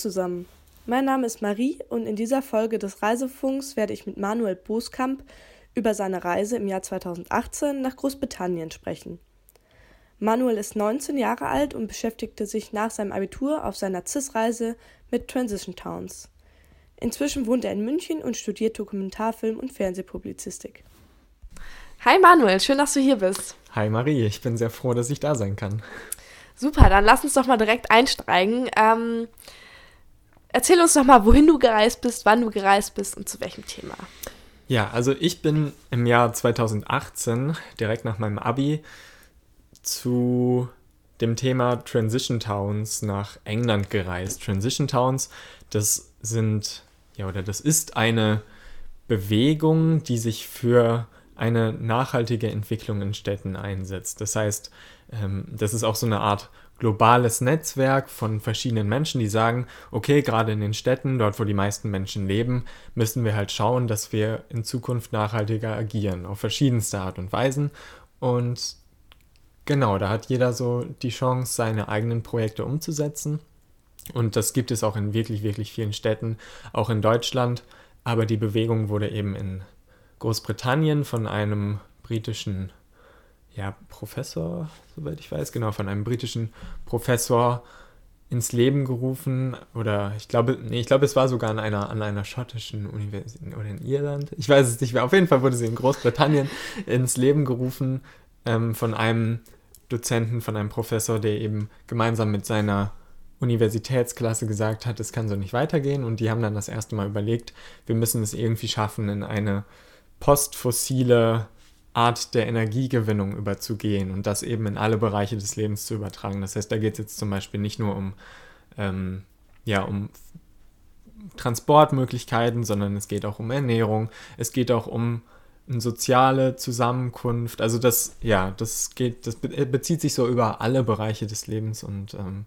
zusammen. Mein Name ist Marie und in dieser Folge des Reisefunks werde ich mit Manuel Boskamp über seine Reise im Jahr 2018 nach Großbritannien sprechen. Manuel ist 19 Jahre alt und beschäftigte sich nach seinem Abitur auf seiner CIS-Reise mit Transition Towns. Inzwischen wohnt er in München und studiert Dokumentarfilm und Fernsehpublizistik. Hi Manuel, schön, dass du hier bist. Hi Marie, ich bin sehr froh, dass ich da sein kann. Super, dann lass uns doch mal direkt einsteigen. Ähm, erzähl uns doch mal, wohin du gereist bist, wann du gereist bist und zu welchem Thema. Ja, also ich bin im Jahr 2018 direkt nach meinem Abi zu dem Thema Transition Towns nach England gereist. Transition Towns, das sind, ja, oder das ist eine Bewegung, die sich für eine nachhaltige Entwicklung in Städten einsetzt. Das heißt, ähm, das ist auch so eine Art globales Netzwerk von verschiedenen Menschen, die sagen, okay, gerade in den Städten, dort wo die meisten Menschen leben, müssen wir halt schauen, dass wir in Zukunft nachhaltiger agieren, auf verschiedenste Art und Weisen. Und genau, da hat jeder so die Chance, seine eigenen Projekte umzusetzen. Und das gibt es auch in wirklich, wirklich vielen Städten, auch in Deutschland. Aber die Bewegung wurde eben in Großbritannien von einem britischen ja, Professor, soweit ich weiß, genau, von einem britischen Professor ins Leben gerufen oder ich glaube, nee, ich glaube, es war sogar an einer, an einer schottischen Universität oder in Irland. Ich weiß es nicht mehr. Auf jeden Fall wurde sie in Großbritannien ins Leben gerufen ähm, von einem Dozenten, von einem Professor, der eben gemeinsam mit seiner Universitätsklasse gesagt hat, es kann so nicht weitergehen und die haben dann das erste Mal überlegt, wir müssen es irgendwie schaffen, in eine postfossile Art der Energiegewinnung überzugehen und das eben in alle Bereiche des Lebens zu übertragen. Das heißt, da geht es jetzt zum Beispiel nicht nur um, ähm, ja, um Transportmöglichkeiten, sondern es geht auch um Ernährung, es geht auch um eine soziale Zusammenkunft. Also das, ja, das geht, das bezieht sich so über alle Bereiche des Lebens und ähm,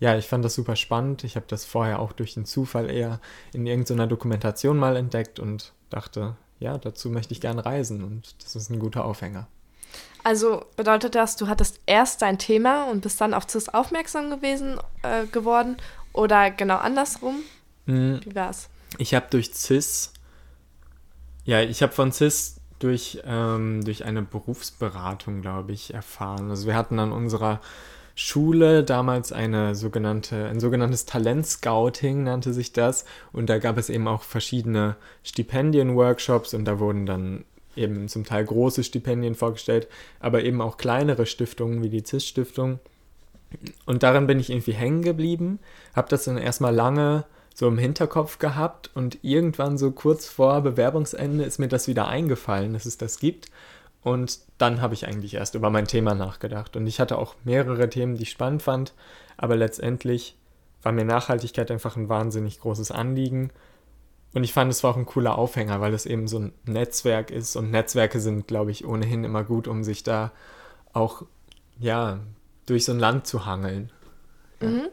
ja, ich fand das super spannend. Ich habe das vorher auch durch den Zufall eher in irgendeiner Dokumentation mal entdeckt und dachte, ja, dazu möchte ich gerne reisen und das ist ein guter Aufhänger. Also bedeutet das, du hattest erst dein Thema und bist dann auf CIS aufmerksam gewesen äh, geworden oder genau andersrum? Mhm. Wie war's? Ich habe durch CIS, ja, ich habe von CIS durch, ähm, durch eine Berufsberatung, glaube ich, erfahren. Also wir hatten an unserer Schule damals eine sogenannte, ein sogenanntes Talentscouting nannte sich das. Und da gab es eben auch verschiedene Stipendien-Workshops und da wurden dann eben zum Teil große Stipendien vorgestellt, aber eben auch kleinere Stiftungen wie die CIS-Stiftung. Und daran bin ich irgendwie hängen geblieben, habe das dann erstmal lange so im Hinterkopf gehabt und irgendwann so kurz vor Bewerbungsende ist mir das wieder eingefallen, dass es das gibt. Und dann habe ich eigentlich erst über mein Thema nachgedacht. Und ich hatte auch mehrere Themen, die ich spannend fand, aber letztendlich war mir Nachhaltigkeit einfach ein wahnsinnig großes Anliegen. Und ich fand, es war auch ein cooler Aufhänger, weil es eben so ein Netzwerk ist. Und Netzwerke sind, glaube ich, ohnehin immer gut, um sich da auch, ja, durch so ein Land zu hangeln. Ja. Mhm.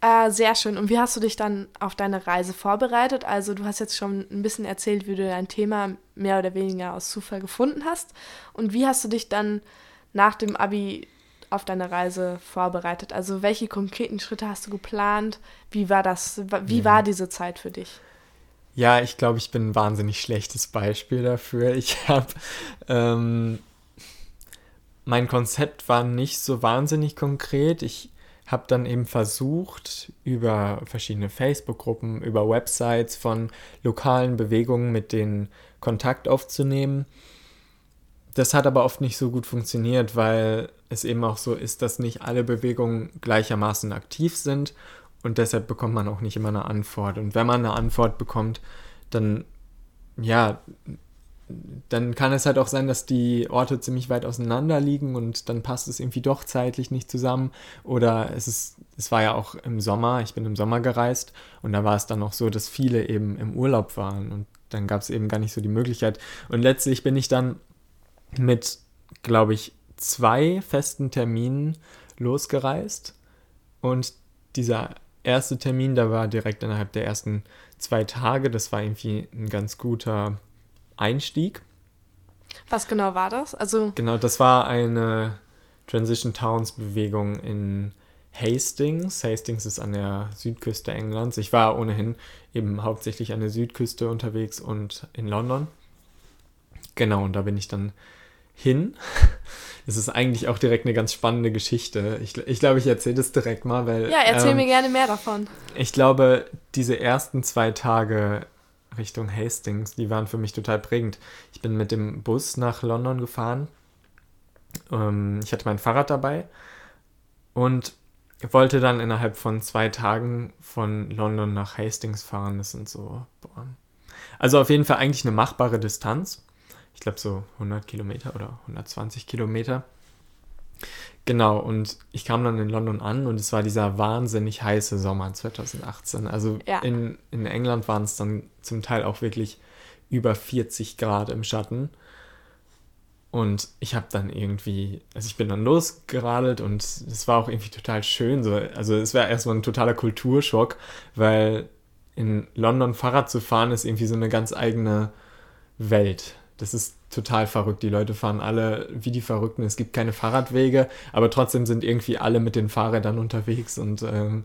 Äh, sehr schön. Und wie hast du dich dann auf deine Reise vorbereitet? Also du hast jetzt schon ein bisschen erzählt, wie du dein Thema mehr oder weniger aus Zufall gefunden hast. Und wie hast du dich dann nach dem ABI auf deine Reise vorbereitet? Also welche konkreten Schritte hast du geplant? Wie war das? Wie ja. war diese Zeit für dich? Ja, ich glaube, ich bin ein wahnsinnig schlechtes Beispiel dafür. Ich habe ähm, mein Konzept war nicht so wahnsinnig konkret. Ich habe dann eben versucht, über verschiedene Facebook-Gruppen, über Websites von lokalen Bewegungen mit denen Kontakt aufzunehmen. Das hat aber oft nicht so gut funktioniert, weil es eben auch so ist, dass nicht alle Bewegungen gleichermaßen aktiv sind und deshalb bekommt man auch nicht immer eine Antwort. Und wenn man eine Antwort bekommt, dann ja, dann kann es halt auch sein, dass die Orte ziemlich weit auseinander liegen und dann passt es irgendwie doch zeitlich nicht zusammen. Oder es ist, es war ja auch im Sommer, ich bin im Sommer gereist und da war es dann auch so, dass viele eben im Urlaub waren und dann gab es eben gar nicht so die Möglichkeit. Und letztlich bin ich dann mit, glaube ich, zwei festen Terminen losgereist und dieser erste Termin, da war direkt innerhalb der ersten zwei Tage, das war irgendwie ein ganz guter Einstieg. Was genau war das? Also genau, das war eine Transition Towns Bewegung in Hastings. Hastings ist an der Südküste Englands. Ich war ohnehin eben hauptsächlich an der Südküste unterwegs und in London. Genau, und da bin ich dann hin. Es ist eigentlich auch direkt eine ganz spannende Geschichte. Ich, ich glaube, ich erzähle das direkt mal, weil. Ja, erzähl ähm, mir gerne mehr davon. Ich glaube, diese ersten zwei Tage Richtung Hastings, die waren für mich total prägend. Ich bin mit dem Bus nach London gefahren. Ähm, ich hatte mein Fahrrad dabei und wollte dann innerhalb von zwei Tagen von London nach Hastings fahren. Das sind so. Boah. Also auf jeden Fall eigentlich eine machbare Distanz ich glaube so 100 Kilometer oder 120 Kilometer. Genau, und ich kam dann in London an und es war dieser wahnsinnig heiße Sommer 2018. Also ja. in, in England waren es dann zum Teil auch wirklich über 40 Grad im Schatten. Und ich habe dann irgendwie, also ich bin dann losgeradelt und es war auch irgendwie total schön. So. Also es war erstmal ein totaler Kulturschock, weil in London Fahrrad zu fahren ist irgendwie so eine ganz eigene Welt. Das ist total verrückt. Die Leute fahren alle wie die Verrückten. Es gibt keine Fahrradwege, aber trotzdem sind irgendwie alle mit den Fahrrädern unterwegs. Und ähm,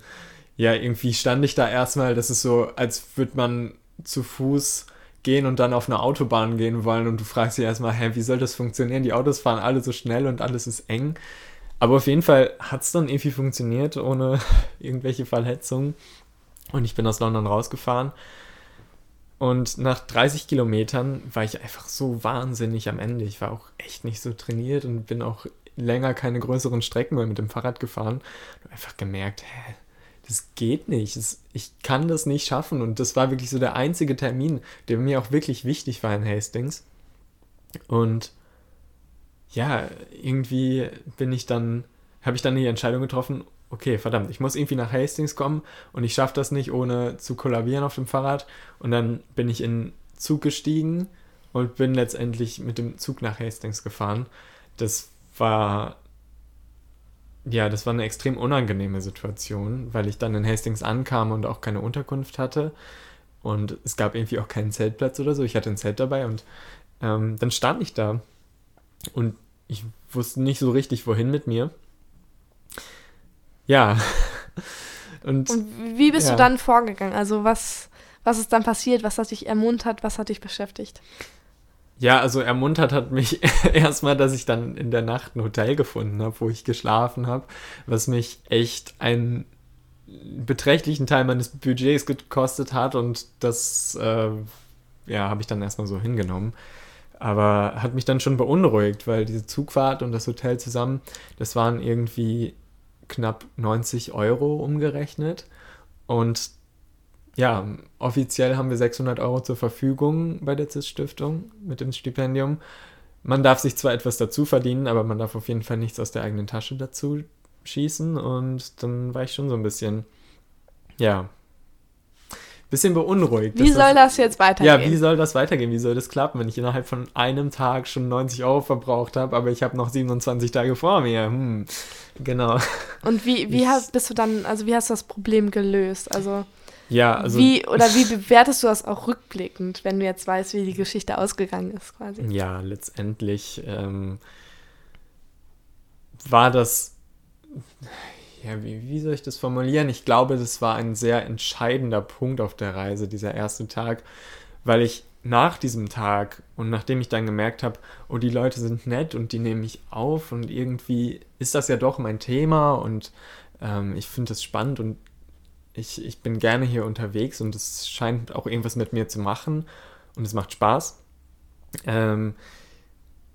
ja, irgendwie stand ich da erstmal, das ist so, als würde man zu Fuß gehen und dann auf eine Autobahn gehen wollen und du fragst dich erstmal, hä, wie soll das funktionieren? Die Autos fahren alle so schnell und alles ist eng. Aber auf jeden Fall hat es dann irgendwie funktioniert, ohne irgendwelche Verletzungen. Und ich bin aus London rausgefahren und nach 30 Kilometern war ich einfach so wahnsinnig am Ende. Ich war auch echt nicht so trainiert und bin auch länger keine größeren Strecken mehr mit dem Fahrrad gefahren. Und einfach gemerkt, hä, das geht nicht. ich kann das nicht schaffen. Und das war wirklich so der einzige Termin, der mir auch wirklich wichtig war in Hastings. Und ja, irgendwie bin ich dann, habe ich dann die Entscheidung getroffen, okay, verdammt, ich muss irgendwie nach Hastings kommen und ich schaffe das nicht, ohne zu kollabieren auf dem Fahrrad. Und dann bin ich in Zug gestiegen und bin letztendlich mit dem Zug nach Hastings gefahren. Das war, ja, das war eine extrem unangenehme Situation, weil ich dann in Hastings ankam und auch keine Unterkunft hatte. Und es gab irgendwie auch keinen Zeltplatz oder so. Ich hatte ein Zelt dabei und ähm, dann stand ich da und ich wusste nicht so richtig, wohin mit mir. Ja. Und, Und wie bist ja. du dann vorgegangen? Also was, was ist dann passiert? Was hat dich ermuntert? Was hat dich beschäftigt? Ja, also ermuntert hat mich erstmal, dass ich dann in der Nacht ein Hotel gefunden habe, wo ich geschlafen habe, was mich echt einen beträchtlichen Teil meines Budgets gekostet hat und das äh, ja, habe ich dann erstmal so hingenommen. Aber hat mich dann schon beunruhigt, weil diese Zugfahrt und das Hotel zusammen, das waren irgendwie knapp 90 Euro umgerechnet. Und ja, offiziell haben wir 600 Euro zur Verfügung bei der CIS-Stiftung mit dem Stipendium. Man darf sich zwar etwas dazu verdienen, aber man darf auf jeden Fall nichts aus der eigenen Tasche dazu schießen. Und dann war ich schon so ein bisschen, ja, bisschen beunruhigt. Wie soll das, das, jetzt weitergehen? Ja, wie soll das weitergehen? Wie soll das klappen, wenn ich innerhalb von einem Tag schon 90 Euro verbraucht habe, aber ich habe noch 27 Tage vor mir? Hm, genau. Und wie, wie hast, bist du dann, also wie hast du das Problem gelöst? Also, ja, also wie oder wie bewertest du das auch rückblickend, wenn du jetzt weißt, wie die Geschichte ausgegangen ist, quasi? Ja, letztendlich ähm, war das ja, wie, wie soll ich das formulieren? Ich glaube, das war ein sehr entscheidender Punkt auf der Reise, dieser erste Tag, weil ich nach diesem Tag und nachdem ich dann gemerkt habe, oh, die Leute sind nett und die nehmen mich auf und irgendwie ist das ja doch mein Thema und ähm, ich finde das spannend und ich, ich bin gerne hier unterwegs und es scheint auch irgendwas mit mir zu machen und es macht Spaß. Ähm,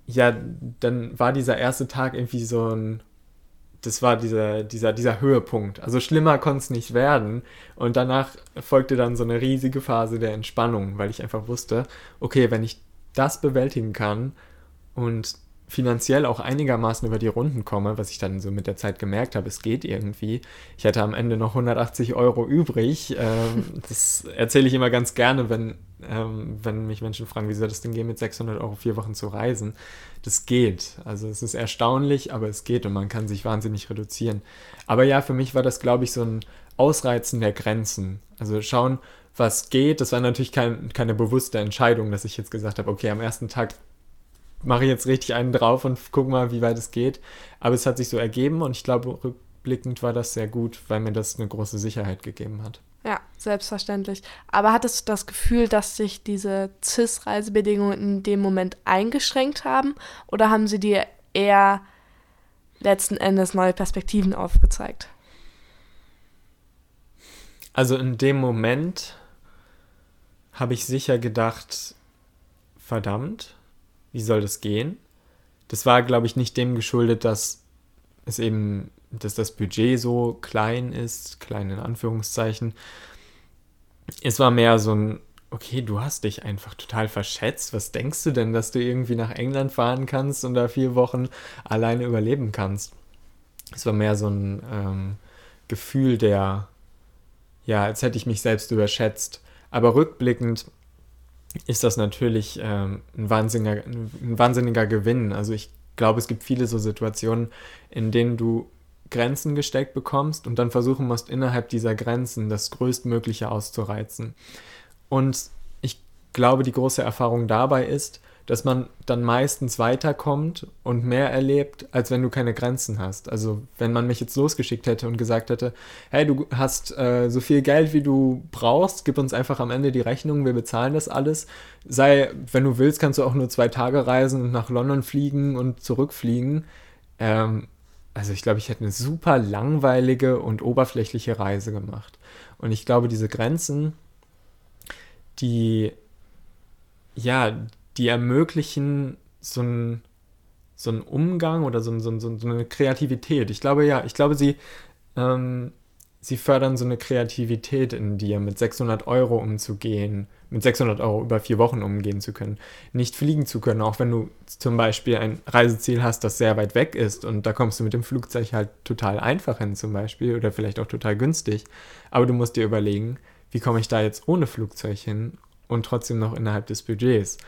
ja, dann war dieser erste Tag irgendwie so ein das war dieser, dieser, dieser Höhepunkt. Also schlimmer konnte es nicht werden. Und danach folgte dann so eine riesige Phase der Entspannung, weil ich einfach wusste, okay, wenn ich das bewältigen kann und finanziell auch einigermaßen über die Runden komme, was ich dann so mit der Zeit gemerkt habe, es geht irgendwie. Ich hatte am Ende noch 180 Euro übrig. Ähm, das erzähle ich immer ganz gerne, wenn, ähm, wenn mich Menschen fragen, wie soll das denn gehen, mit 600 Euro vier Wochen zu reisen. Das geht. Also es ist erstaunlich, aber es geht und man kann sich wahnsinnig reduzieren. Aber ja, für mich war das, glaube ich, so ein Ausreizen der Grenzen. Also schauen, was geht. Das war natürlich kein, keine bewusste Entscheidung, dass ich jetzt gesagt habe, okay, am ersten Tag mache ich jetzt richtig einen drauf und guck mal, wie weit es geht. Aber es hat sich so ergeben und ich glaube, rückblickend war das sehr gut, weil mir das eine große Sicherheit gegeben hat. Ja, selbstverständlich. Aber hattest du das Gefühl, dass sich diese CIS-Reisebedingungen in dem Moment eingeschränkt haben oder haben sie dir eher letzten Endes neue Perspektiven aufgezeigt? Also in dem Moment habe ich sicher gedacht, verdammt, wie soll das gehen? Das war, glaube ich, nicht dem geschuldet, dass es eben, dass das Budget so klein ist, klein in Anführungszeichen. Es war mehr so ein, okay, du hast dich einfach total verschätzt. Was denkst du denn, dass du irgendwie nach England fahren kannst und da vier Wochen alleine überleben kannst? Es war mehr so ein ähm, Gefühl der, ja, als hätte ich mich selbst überschätzt. Aber rückblickend ist das natürlich ähm, ein, wahnsinniger, ein wahnsinniger Gewinn. Also ich glaube, es gibt viele so Situationen, in denen du Grenzen gesteckt bekommst und dann versuchen musst, innerhalb dieser Grenzen das Größtmögliche auszureizen. Und ich glaube, die große Erfahrung dabei ist, dass man dann meistens weiterkommt und mehr erlebt, als wenn du keine Grenzen hast. Also wenn man mich jetzt losgeschickt hätte und gesagt hätte, hey, du hast äh, so viel Geld, wie du brauchst, gib uns einfach am Ende die Rechnung, wir bezahlen das alles. Sei, wenn du willst, kannst du auch nur zwei Tage reisen und nach London fliegen und zurückfliegen. Ähm, also ich glaube, ich hätte eine super langweilige und oberflächliche Reise gemacht. Und ich glaube, diese Grenzen, die ja, die ermöglichen so einen so Umgang oder so, so, so, eine Kreativität. Ich glaube, ja, ich glaube, sie, ähm, sie fördern so eine Kreativität in dir, mit 600 Euro umzugehen, mit 600 Euro über vier Wochen umgehen zu können, nicht fliegen zu können, auch wenn du zum Beispiel ein Reiseziel hast, das sehr weit weg ist und da kommst du mit dem Flugzeug halt total einfach hin zum Beispiel oder vielleicht auch total günstig. Aber du musst dir überlegen, wie komme ich da jetzt ohne Flugzeug hin und trotzdem noch innerhalb des Budgets.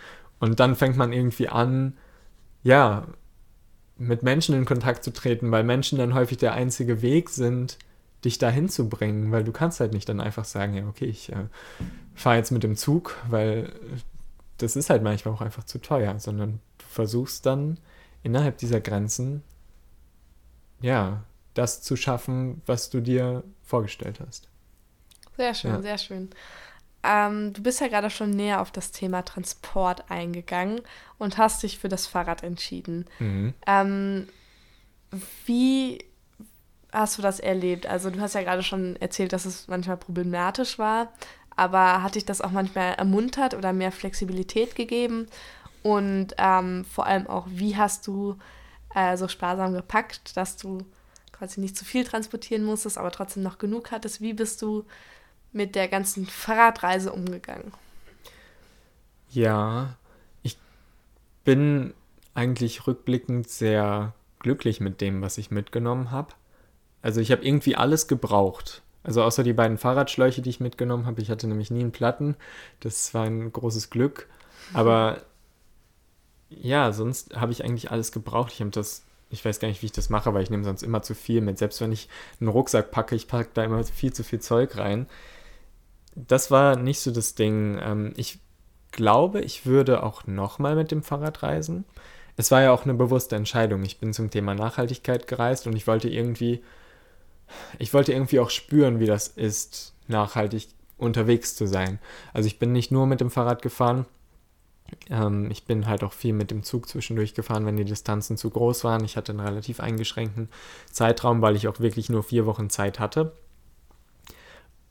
Und dann fängt man irgendwie an, ja, mit Menschen in Kontakt zu treten, weil Menschen dann häufig der einzige Weg sind, dich dahin zu bringen, weil du kannst halt nicht dann einfach sagen, ja, okay, ich äh, fahre jetzt mit dem Zug, weil das ist halt manchmal auch einfach zu teuer, sondern du versuchst dann innerhalb dieser Grenzen, ja, das zu schaffen, was du dir vorgestellt hast. Sehr schön, ja. sehr schön. Ähm, du bist ja gerade schon näher auf das Thema Transport eingegangen und hast dich für das Fahrrad entschieden. Mhm. Ähm, wie hast du das erlebt? Also du hast ja gerade schon erzählt, dass es manchmal problematisch war, aber hat dich das auch manchmal ermuntert oder mehr Flexibilität gegeben? Und ähm, vor allem auch, wie hast du äh, so sparsam gepackt, dass du quasi nicht zu viel transportieren musstest, aber trotzdem noch genug hattest? Wie bist du mit der ganzen Fahrradreise umgegangen? Ja, ich bin eigentlich rückblickend sehr glücklich mit dem, was ich mitgenommen habe. Also ich habe irgendwie alles gebraucht. Also außer die beiden Fahrradschläuche, die ich mitgenommen habe. Ich hatte nämlich nie einen Platten. Das war ein großes Glück. Aber ja, sonst habe ich eigentlich alles gebraucht. Ich habe das, ich weiß gar nicht, wie ich das mache, weil ich nehme sonst immer zu viel mit. Selbst wenn ich einen Rucksack packe, ich packe da immer viel zu viel Zeug rein das war nicht so das Ding. Ähm, ich glaube, ich würde auch nochmal mit dem Fahrrad reisen. Es war ja auch eine bewusste Entscheidung. Ich bin zum Thema Nachhaltigkeit gereist und ich wollte irgendwie, ich wollte irgendwie auch spüren, wie das ist, nachhaltig unterwegs zu sein. Also ich bin nicht nur mit dem Fahrrad gefahren. Ähm, ich bin halt auch viel mit dem Zug zwischendurch gefahren, wenn die Distanzen zu groß waren. Ich hatte einen relativ eingeschränkten Zeitraum, weil ich auch wirklich nur vier Wochen Zeit hatte.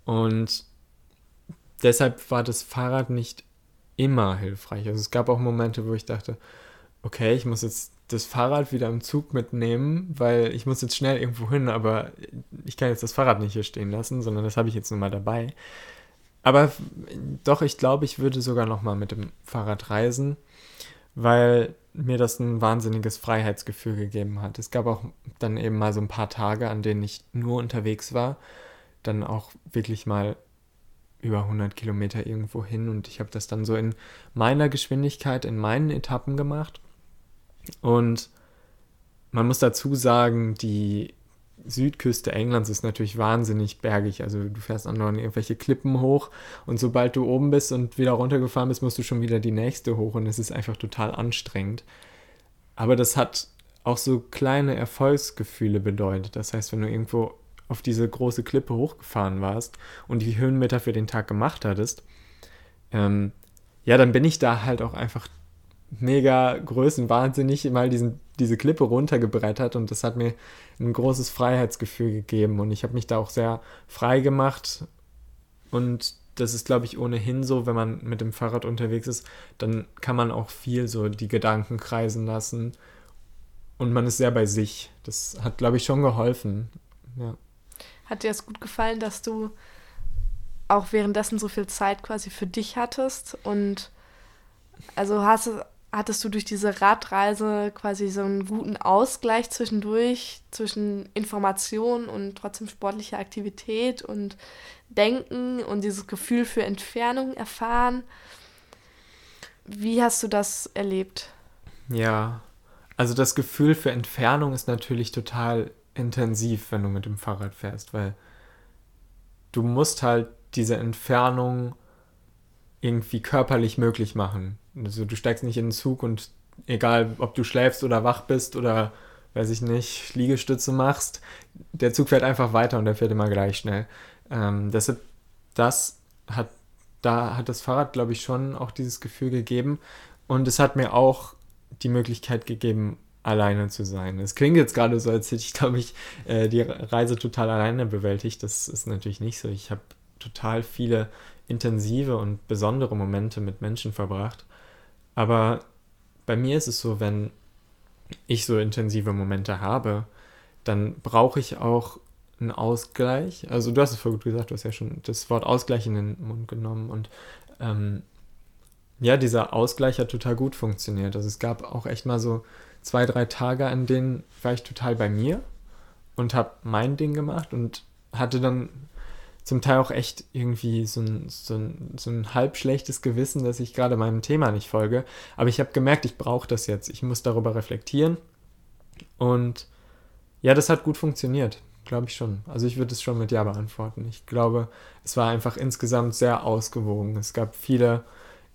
Und deshalb war das Fahrrad nicht immer hilfreich. Also es gab auch Momente, wo ich dachte, okay, ich muss jetzt das Fahrrad wieder im Zug mitnehmen, weil ich muss jetzt schnell irgendwo hin, aber ich kann jetzt das Fahrrad nicht hier stehen lassen, sondern das habe ich jetzt nun mal dabei. Aber doch, ich glaube, ich würde sogar noch mal mit dem Fahrrad reisen, weil mir das ein wahnsinniges Freiheitsgefühl gegeben hat. Es gab auch dann eben mal so ein paar Tage, an denen ich nur unterwegs war, dann auch wirklich mal über 100 Kilometer irgendwo hin und ich habe das dann so in meiner Geschwindigkeit, in meinen Etappen gemacht. Und man muss dazu sagen, die Südküste Englands ist natürlich wahnsinnig bergig. Also du fährst andauernd irgendwelche Klippen hoch und sobald du oben bist und wieder runtergefahren bist, musst du schon wieder die nächste hoch und es ist einfach total anstrengend. Aber das hat auch so kleine Erfolgsgefühle bedeutet. Das heißt, wenn du irgendwo auf diese große Klippe hochgefahren warst und die Höhenmeter für den Tag gemacht hattest, ähm, ja, dann bin ich da halt auch einfach mega größenwahnsinnig mal diesen, diese Klippe runtergebrettert und das hat mir ein großes Freiheitsgefühl gegeben und ich habe mich da auch sehr frei gemacht und das ist, glaube ich, ohnehin so, wenn man mit dem Fahrrad unterwegs ist, dann kann man auch viel so die Gedanken kreisen lassen und man ist sehr bei sich. Das hat, glaube ich, schon geholfen. Ja. Hat dir es gut gefallen, dass du auch währenddessen so viel Zeit quasi für dich hattest und also hast, hattest du durch diese Radreise quasi so einen guten Ausgleich zwischendurch zwischen Information und trotzdem sportlicher Aktivität und Denken und dieses Gefühl für Entfernung erfahren. Wie hast du das erlebt? Ja, also das Gefühl für Entfernung ist natürlich total intensiv, wenn du mit dem Fahrrad fährst, weil du musst halt diese Entfernung irgendwie körperlich möglich machen. Also du steigst nicht in den Zug und egal, ob du schläfst oder wach bist oder weiß ich nicht, Liegestütze machst, der Zug fährt einfach weiter und der fährt immer gleich schnell. Ähm, deshalb, das hat, da hat das Fahrrad, glaube ich, schon auch dieses Gefühl gegeben. Und es hat mir auch die Möglichkeit gegeben, alleine zu sein. Es klingt jetzt gerade so, als hätte ich, glaube ich, äh, die Reise total alleine bewältigt. Das ist natürlich nicht so. Ich habe total viele intensive und besondere Momente mit Menschen verbracht. Aber bei mir ist es so, wenn ich so intensive Momente habe, dann brauche ich auch einen Ausgleich. Also du hast es voll gut gesagt, du hast ja schon das Wort Ausgleich in den Mund genommen und ähm, ja, dieser Ausgleich hat total gut funktioniert. Also es gab auch echt mal so zwei, drei Tage, an denen war ich total bei mir und habe mein Ding gemacht und hatte dann zum Teil auch echt irgendwie so ein, so ein, so ein halb schlechtes Gewissen, dass ich gerade meinem Thema nicht folge. Aber ich habe gemerkt, ich brauche das jetzt. Ich muss darüber reflektieren. Und ja, das hat gut funktioniert. Glaube ich schon. Also ich würde es schon mit Ja beantworten. Ich glaube, es war einfach insgesamt sehr ausgewogen. Es gab viele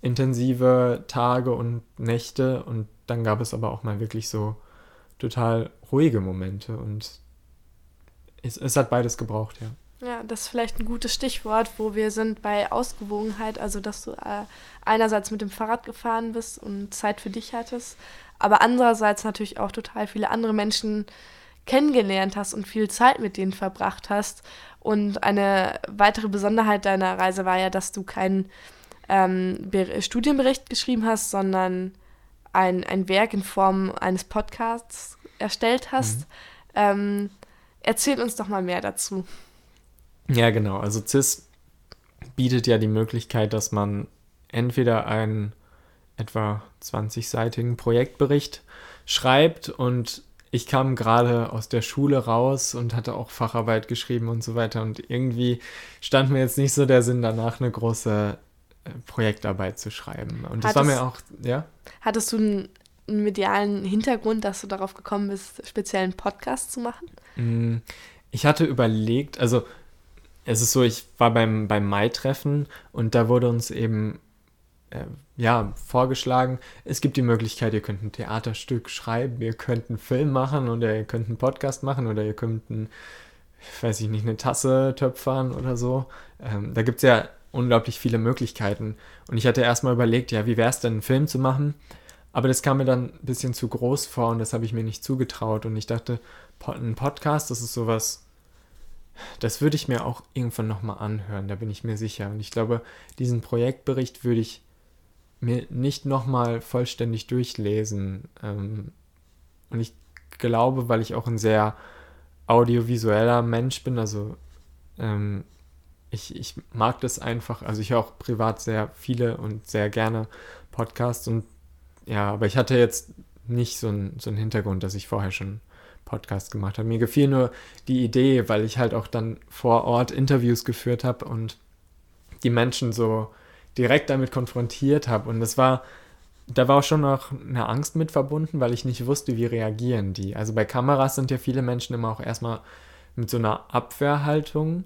intensive Tage und Nächte und dann gab es aber auch mal wirklich so total ruhige Momente und es, es hat beides gebraucht, ja. Ja, das ist vielleicht ein gutes Stichwort, wo wir sind bei Ausgewogenheit, also dass du äh, einerseits mit dem Fahrrad gefahren bist und Zeit für dich hattest, aber andererseits natürlich auch total viele andere Menschen kennengelernt hast und viel Zeit mit denen verbracht hast. Und eine weitere Besonderheit deiner Reise war ja, dass du keinen ähm, Studienbericht geschrieben hast, sondern ein, ein Werk in Form eines Podcasts erstellt hast. Mhm. Ähm, erzähl uns doch mal mehr dazu. Ja, genau. Also CIS bietet ja die Möglichkeit, dass man entweder einen etwa 20-seitigen Projektbericht schreibt und ich kam gerade aus der Schule raus und hatte auch Facharbeit geschrieben und so weiter und irgendwie stand mir jetzt nicht so der Sinn danach, eine große Projektarbeit zu schreiben. Und das hattest, war mir auch, ja? Hattest du einen, einen medialen Hintergrund, dass du darauf gekommen bist, speziell einen Podcast zu machen? Mm, ich hatte überlegt, also es ist so, ich war beim, beim Mai-Treffen und da wurde uns eben äh, ja, vorgeschlagen, es gibt die Möglichkeit, ihr könnt ein Theaterstück schreiben, ihr könnt einen Film machen oder ihr könnt einen Podcast machen oder ihr könnt ein, weiß ich nicht, eine Tasse töpfern oder so. Ähm, da gibt es ja unglaublich viele Möglichkeiten. Und ich hatte erstmal überlegt, ja, wie wäre es denn, einen Film zu machen? Aber das kam mir dann ein bisschen zu groß vor und das habe ich mir nicht zugetraut. Und ich dachte, ein Podcast, das ist sowas das würde ich mir auch irgendwann nochmal anhören, da bin ich mir sicher. Und ich glaube, diesen Projektbericht würde ich mir nicht nochmal vollständig durchlesen. Ähm, und ich glaube, weil ich auch ein sehr audiovisueller Mensch bin, also ähm, ich, ich mag das einfach, also ich höre auch privat sehr viele und sehr gerne Podcasts und ja, aber ich hatte jetzt nicht so einen, so einen Hintergrund, dass ich vorher schon Podcast gemacht habe. Mir gefiel nur die Idee, weil ich halt auch dann vor Ort Interviews geführt habe und die Menschen so direkt damit konfrontiert habe. Und das war, da war auch schon noch eine Angst mit verbunden, weil ich nicht wusste, wie reagieren die. Also bei Kameras sind ja viele Menschen immer auch erstmal mit so einer Abwehrhaltung.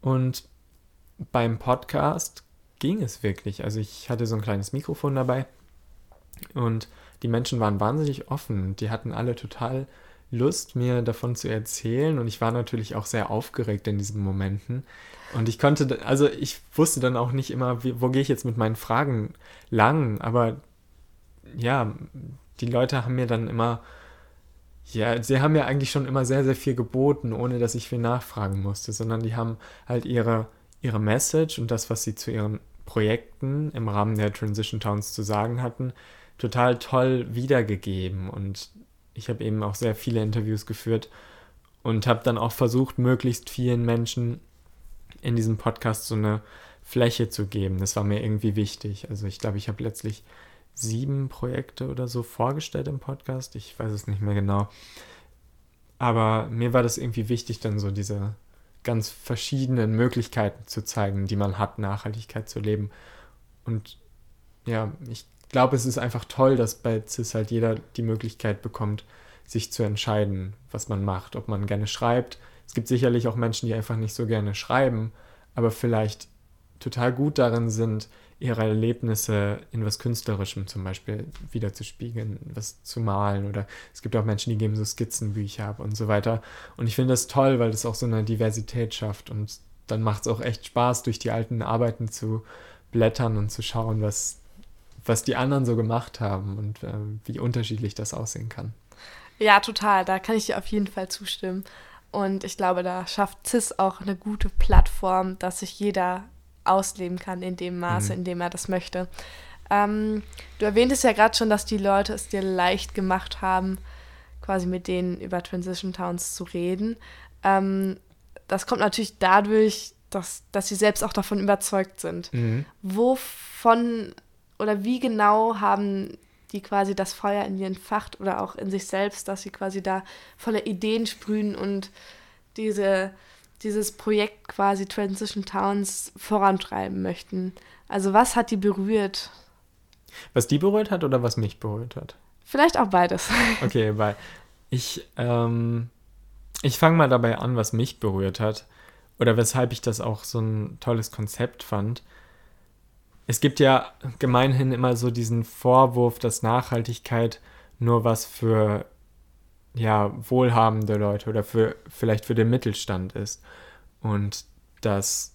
Und beim Podcast ging es wirklich. Also ich hatte so ein kleines Mikrofon dabei Und die Menschen waren wahnsinnig offen. Die hatten alle total Lust, mir davon zu erzählen. Und ich war natürlich auch sehr aufgeregt in diesen Momenten. Und ich konnte, also ich wusste dann auch nicht immer, wo gehe ich jetzt mit meinen Fragen lang. Aber ja, die Leute haben mir dann immer, ja, sie haben mir eigentlich schon immer sehr, sehr viel geboten, ohne dass ich viel nachfragen musste, sondern die haben halt ihre, ihre Message und das, was sie zu ihren Projekten im Rahmen der Transition Towns zu sagen hatten, total toll wiedergegeben. Und ich habe eben auch sehr viele Interviews geführt und habe dann auch versucht, möglichst vielen Menschen in diesem Podcast so eine Fläche zu geben. Das war mir irgendwie wichtig. Also ich glaube, ich habe letztlich sieben Projekte oder so vorgestellt im Podcast. Ich weiß es nicht mehr genau. Aber mir war das irgendwie wichtig, dann so diese ganz verschiedenen Möglichkeiten zu zeigen, die man hat, Nachhaltigkeit zu leben. Und ja, ich glaube, es ist einfach toll, dass bei CIS halt jeder die Möglichkeit bekommt, sich zu entscheiden, was man macht, ob man gerne schreibt. Es gibt sicherlich auch Menschen, die einfach nicht so gerne schreiben, aber vielleicht total gut darin sind, ihre Erlebnisse in was Künstlerischem zum Beispiel wiederzuspiegeln, was zu malen oder es gibt auch Menschen, die geben so Skizzenbücher ab und so weiter. Und ich finde das toll, weil das auch so eine Diversität schafft und dann macht es auch echt Spaß, durch die alten Arbeiten zu blättern und zu schauen, was, was die anderen so gemacht haben und äh, wie unterschiedlich das aussehen kann. Ja, total. Da kann ich dir auf jeden Fall zustimmen. Und ich glaube, da schafft CIS auch eine gute Plattform, dass sich jeder ausleben kann in dem Maße, mhm. in dem er das möchte. Ähm, du erwähntest ja gerade schon, dass die Leute es dir leicht gemacht haben, quasi mit denen über Transition Towns zu reden. Ähm, das kommt natürlich dadurch, dass, dass sie selbst auch davon überzeugt sind. Mhm. Wovon oder wie genau haben die quasi das Feuer in ihren Facht oder auch in sich selbst, dass sie quasi da voller Ideen sprühen und diese dieses Projekt quasi Transition Towns vorantreiben möchten. Also was hat die berührt? Was die berührt hat oder was mich berührt hat? Vielleicht auch beides. Okay, weil ich, ähm, ich fange mal dabei an, was mich berührt hat oder weshalb ich das auch so ein tolles Konzept fand. Es gibt ja gemeinhin immer so diesen Vorwurf, dass Nachhaltigkeit nur was für ja, wohlhabende Leute oder für vielleicht für den Mittelstand ist. Und dass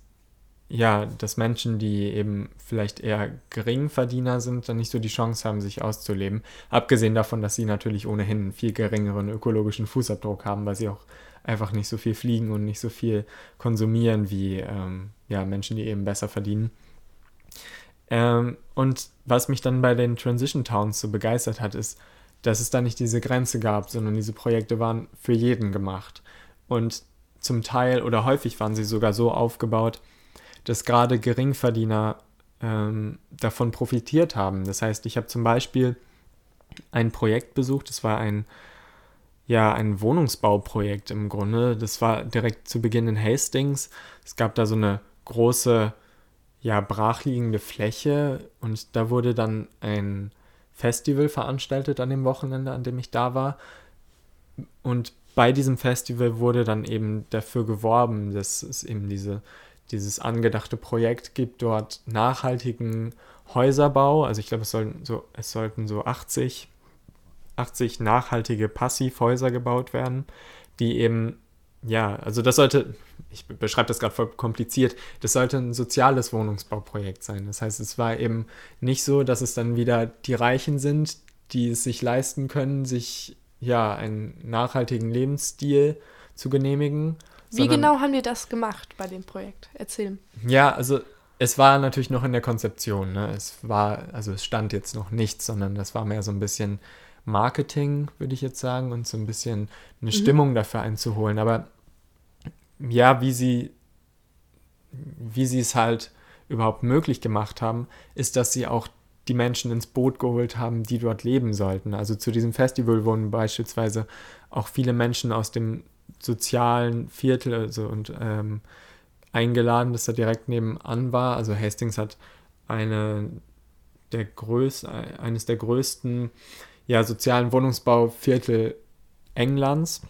ja, dass Menschen, die eben vielleicht eher Geringverdiener sind, dann nicht so die Chance haben, sich auszuleben. Abgesehen davon, dass sie natürlich ohnehin einen viel geringeren ökologischen Fußabdruck haben, weil sie auch einfach nicht so viel fliegen und nicht so viel konsumieren wie ähm, ja, Menschen, die eben besser verdienen. Ähm, und was mich dann bei den Transition Towns so begeistert hat, ist, dass es da nicht diese Grenze gab, sondern diese Projekte waren für jeden gemacht. Und zum Teil oder häufig waren sie sogar so aufgebaut, dass gerade Geringverdiener ähm, davon profitiert haben. Das heißt, ich habe zum Beispiel ein Projekt besucht, das war ein, ja, ein Wohnungsbauprojekt im Grunde. Das war direkt zu Beginn in Hastings. Es gab da so eine große, ja, brachliegende Fläche und da wurde dann ein Festival veranstaltet an dem Wochenende, an dem ich da war. Und bei diesem Festival wurde dann eben dafür geworben, dass es eben diese, dieses angedachte Projekt gibt, dort nachhaltigen Häuserbau. Also ich glaube, es, sollten so, es sollten so 80, 80 nachhaltige Passivhäuser gebaut werden, die eben, ja, also das sollte, ich beschreibe das gerade voll kompliziert, das sollte ein soziales Wohnungsbauprojekt sein. Das heißt, es war eben nicht so, dass es dann wieder die Reichen sind, die es sich leisten können, sich ja einen nachhaltigen Lebensstil zu genehmigen. Wie genau haben die das gemacht bei dem Projekt? Erzähl. Ja, also es war natürlich noch in der Konzeption. Ne? Es war, also es stand jetzt noch nichts, sondern das war mehr so ein bisschen Marketing, würde ich jetzt sagen, und so ein bisschen eine mhm. Stimmung dafür einzuholen. Aber ja, wie sie, wie sie es halt überhaupt möglich gemacht haben, ist, dass sie auch die Menschen ins Boot geholt haben, die dort leben sollten. Also zu diesem Festival wurden beispielsweise auch viele Menschen aus dem sozialen Viertel also, und ähm, eingeladen, das da direkt nebenan war. Also Hastings hat eine der größ eines der größten ja, sozialen Wohnungsbauviertel Englands.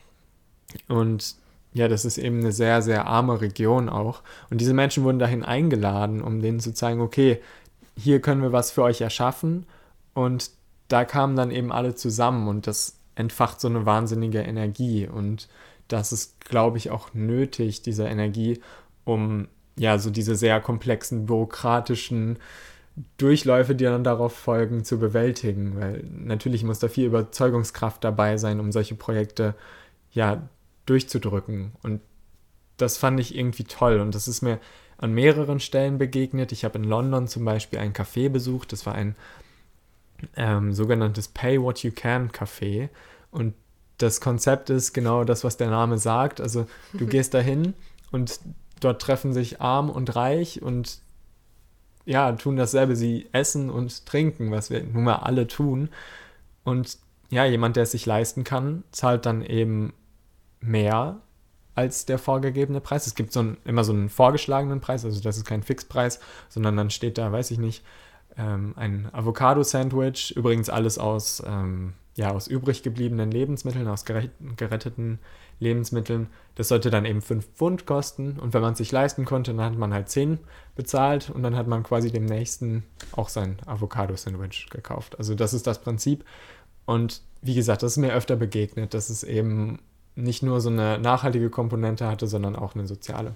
Und ja, das ist eben eine sehr, sehr arme Region auch. Und diese Menschen wurden dahin eingeladen, um denen zu zeigen, okay, hier können wir was für euch erschaffen und da kamen dann eben alle zusammen und das entfacht so eine wahnsinnige Energie und das ist, glaube ich, auch nötig, diese Energie, um ja so diese sehr komplexen bürokratischen Durchläufe, die dann darauf folgen, zu bewältigen. Weil natürlich muss da viel Überzeugungskraft dabei sein, um solche Projekte ja durchzudrücken. Und das fand ich irgendwie toll. Und das ist mir an mehreren Stellen begegnet. Ich habe in London zum Beispiel ein Café besucht. Das war ein ähm, sogenanntes Pay What You Can Café. Und das Konzept ist genau das, was der Name sagt. Also du gehst dahin und dort treffen sich arm und reich und ja, tun dasselbe. Sie essen und trinken, was wir nun mal alle tun. Und ja, jemand, der es sich leisten kann, zahlt dann eben mehr als der vorgegebene Preis. Es gibt so ein, immer so einen vorgeschlagenen Preis, also das ist kein Fixpreis, sondern dann steht da, weiß ich nicht, ähm, ein Avocado-Sandwich, übrigens alles aus, ähm, ja, aus übrig gebliebenen Lebensmitteln, aus geretteten Lebensmitteln. Das sollte dann eben 5 Pfund kosten und wenn man es sich leisten konnte, dann hat man halt 10 bezahlt und dann hat man quasi dem nächsten auch sein Avocado-Sandwich gekauft. Also das ist das Prinzip und wie gesagt, das ist mir öfter begegnet, dass es eben nicht nur so eine nachhaltige Komponente hatte, sondern auch eine soziale.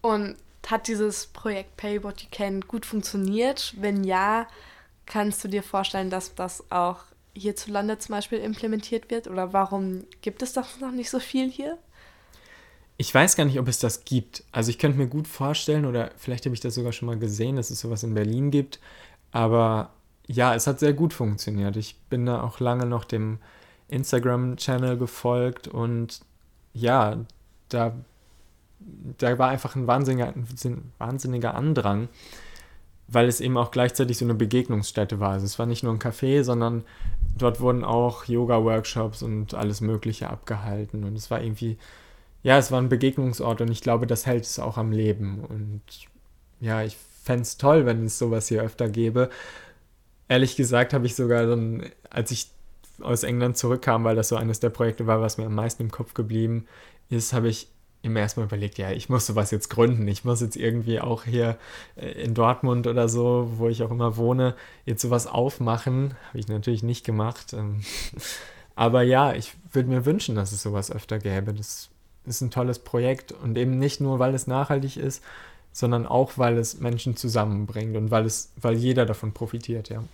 Und hat dieses Projekt Pay What You Can gut funktioniert? Wenn ja, kannst du dir vorstellen, dass das auch hierzulande zum Beispiel implementiert wird? Oder warum gibt es das noch nicht so viel hier? Ich weiß gar nicht, ob es das gibt. Also ich könnte mir gut vorstellen, oder vielleicht habe ich das sogar schon mal gesehen, dass es sowas in Berlin gibt. Aber ja, es hat sehr gut funktioniert. Ich bin da auch lange noch dem Instagram-Channel gefolgt und ja, da, da war einfach ein wahnsinniger, ein wahnsinniger Andrang, weil es eben auch gleichzeitig so eine Begegnungsstätte war. Also es war nicht nur ein Café, sondern dort wurden auch Yoga-Workshops und alles Mögliche abgehalten und es war irgendwie, ja, es war ein Begegnungsort und ich glaube, das hält es auch am Leben und ja, ich fände es toll, wenn es sowas hier öfter gäbe. Ehrlich gesagt habe ich sogar dann, als ich aus England zurückkam, weil das so eines der Projekte war, was mir am meisten im Kopf geblieben ist, habe ich im ersten Mal überlegt, ja, ich muss sowas jetzt gründen. Ich muss jetzt irgendwie auch hier äh, in Dortmund oder so, wo ich auch immer wohne, jetzt sowas aufmachen. Habe ich natürlich nicht gemacht. Ähm, aber ja, ich würde mir wünschen, dass es sowas öfter gäbe. Das ist ein tolles Projekt und eben nicht nur, weil es nachhaltig ist, sondern auch, weil es Menschen zusammenbringt und weil es, weil jeder davon profitiert, ja.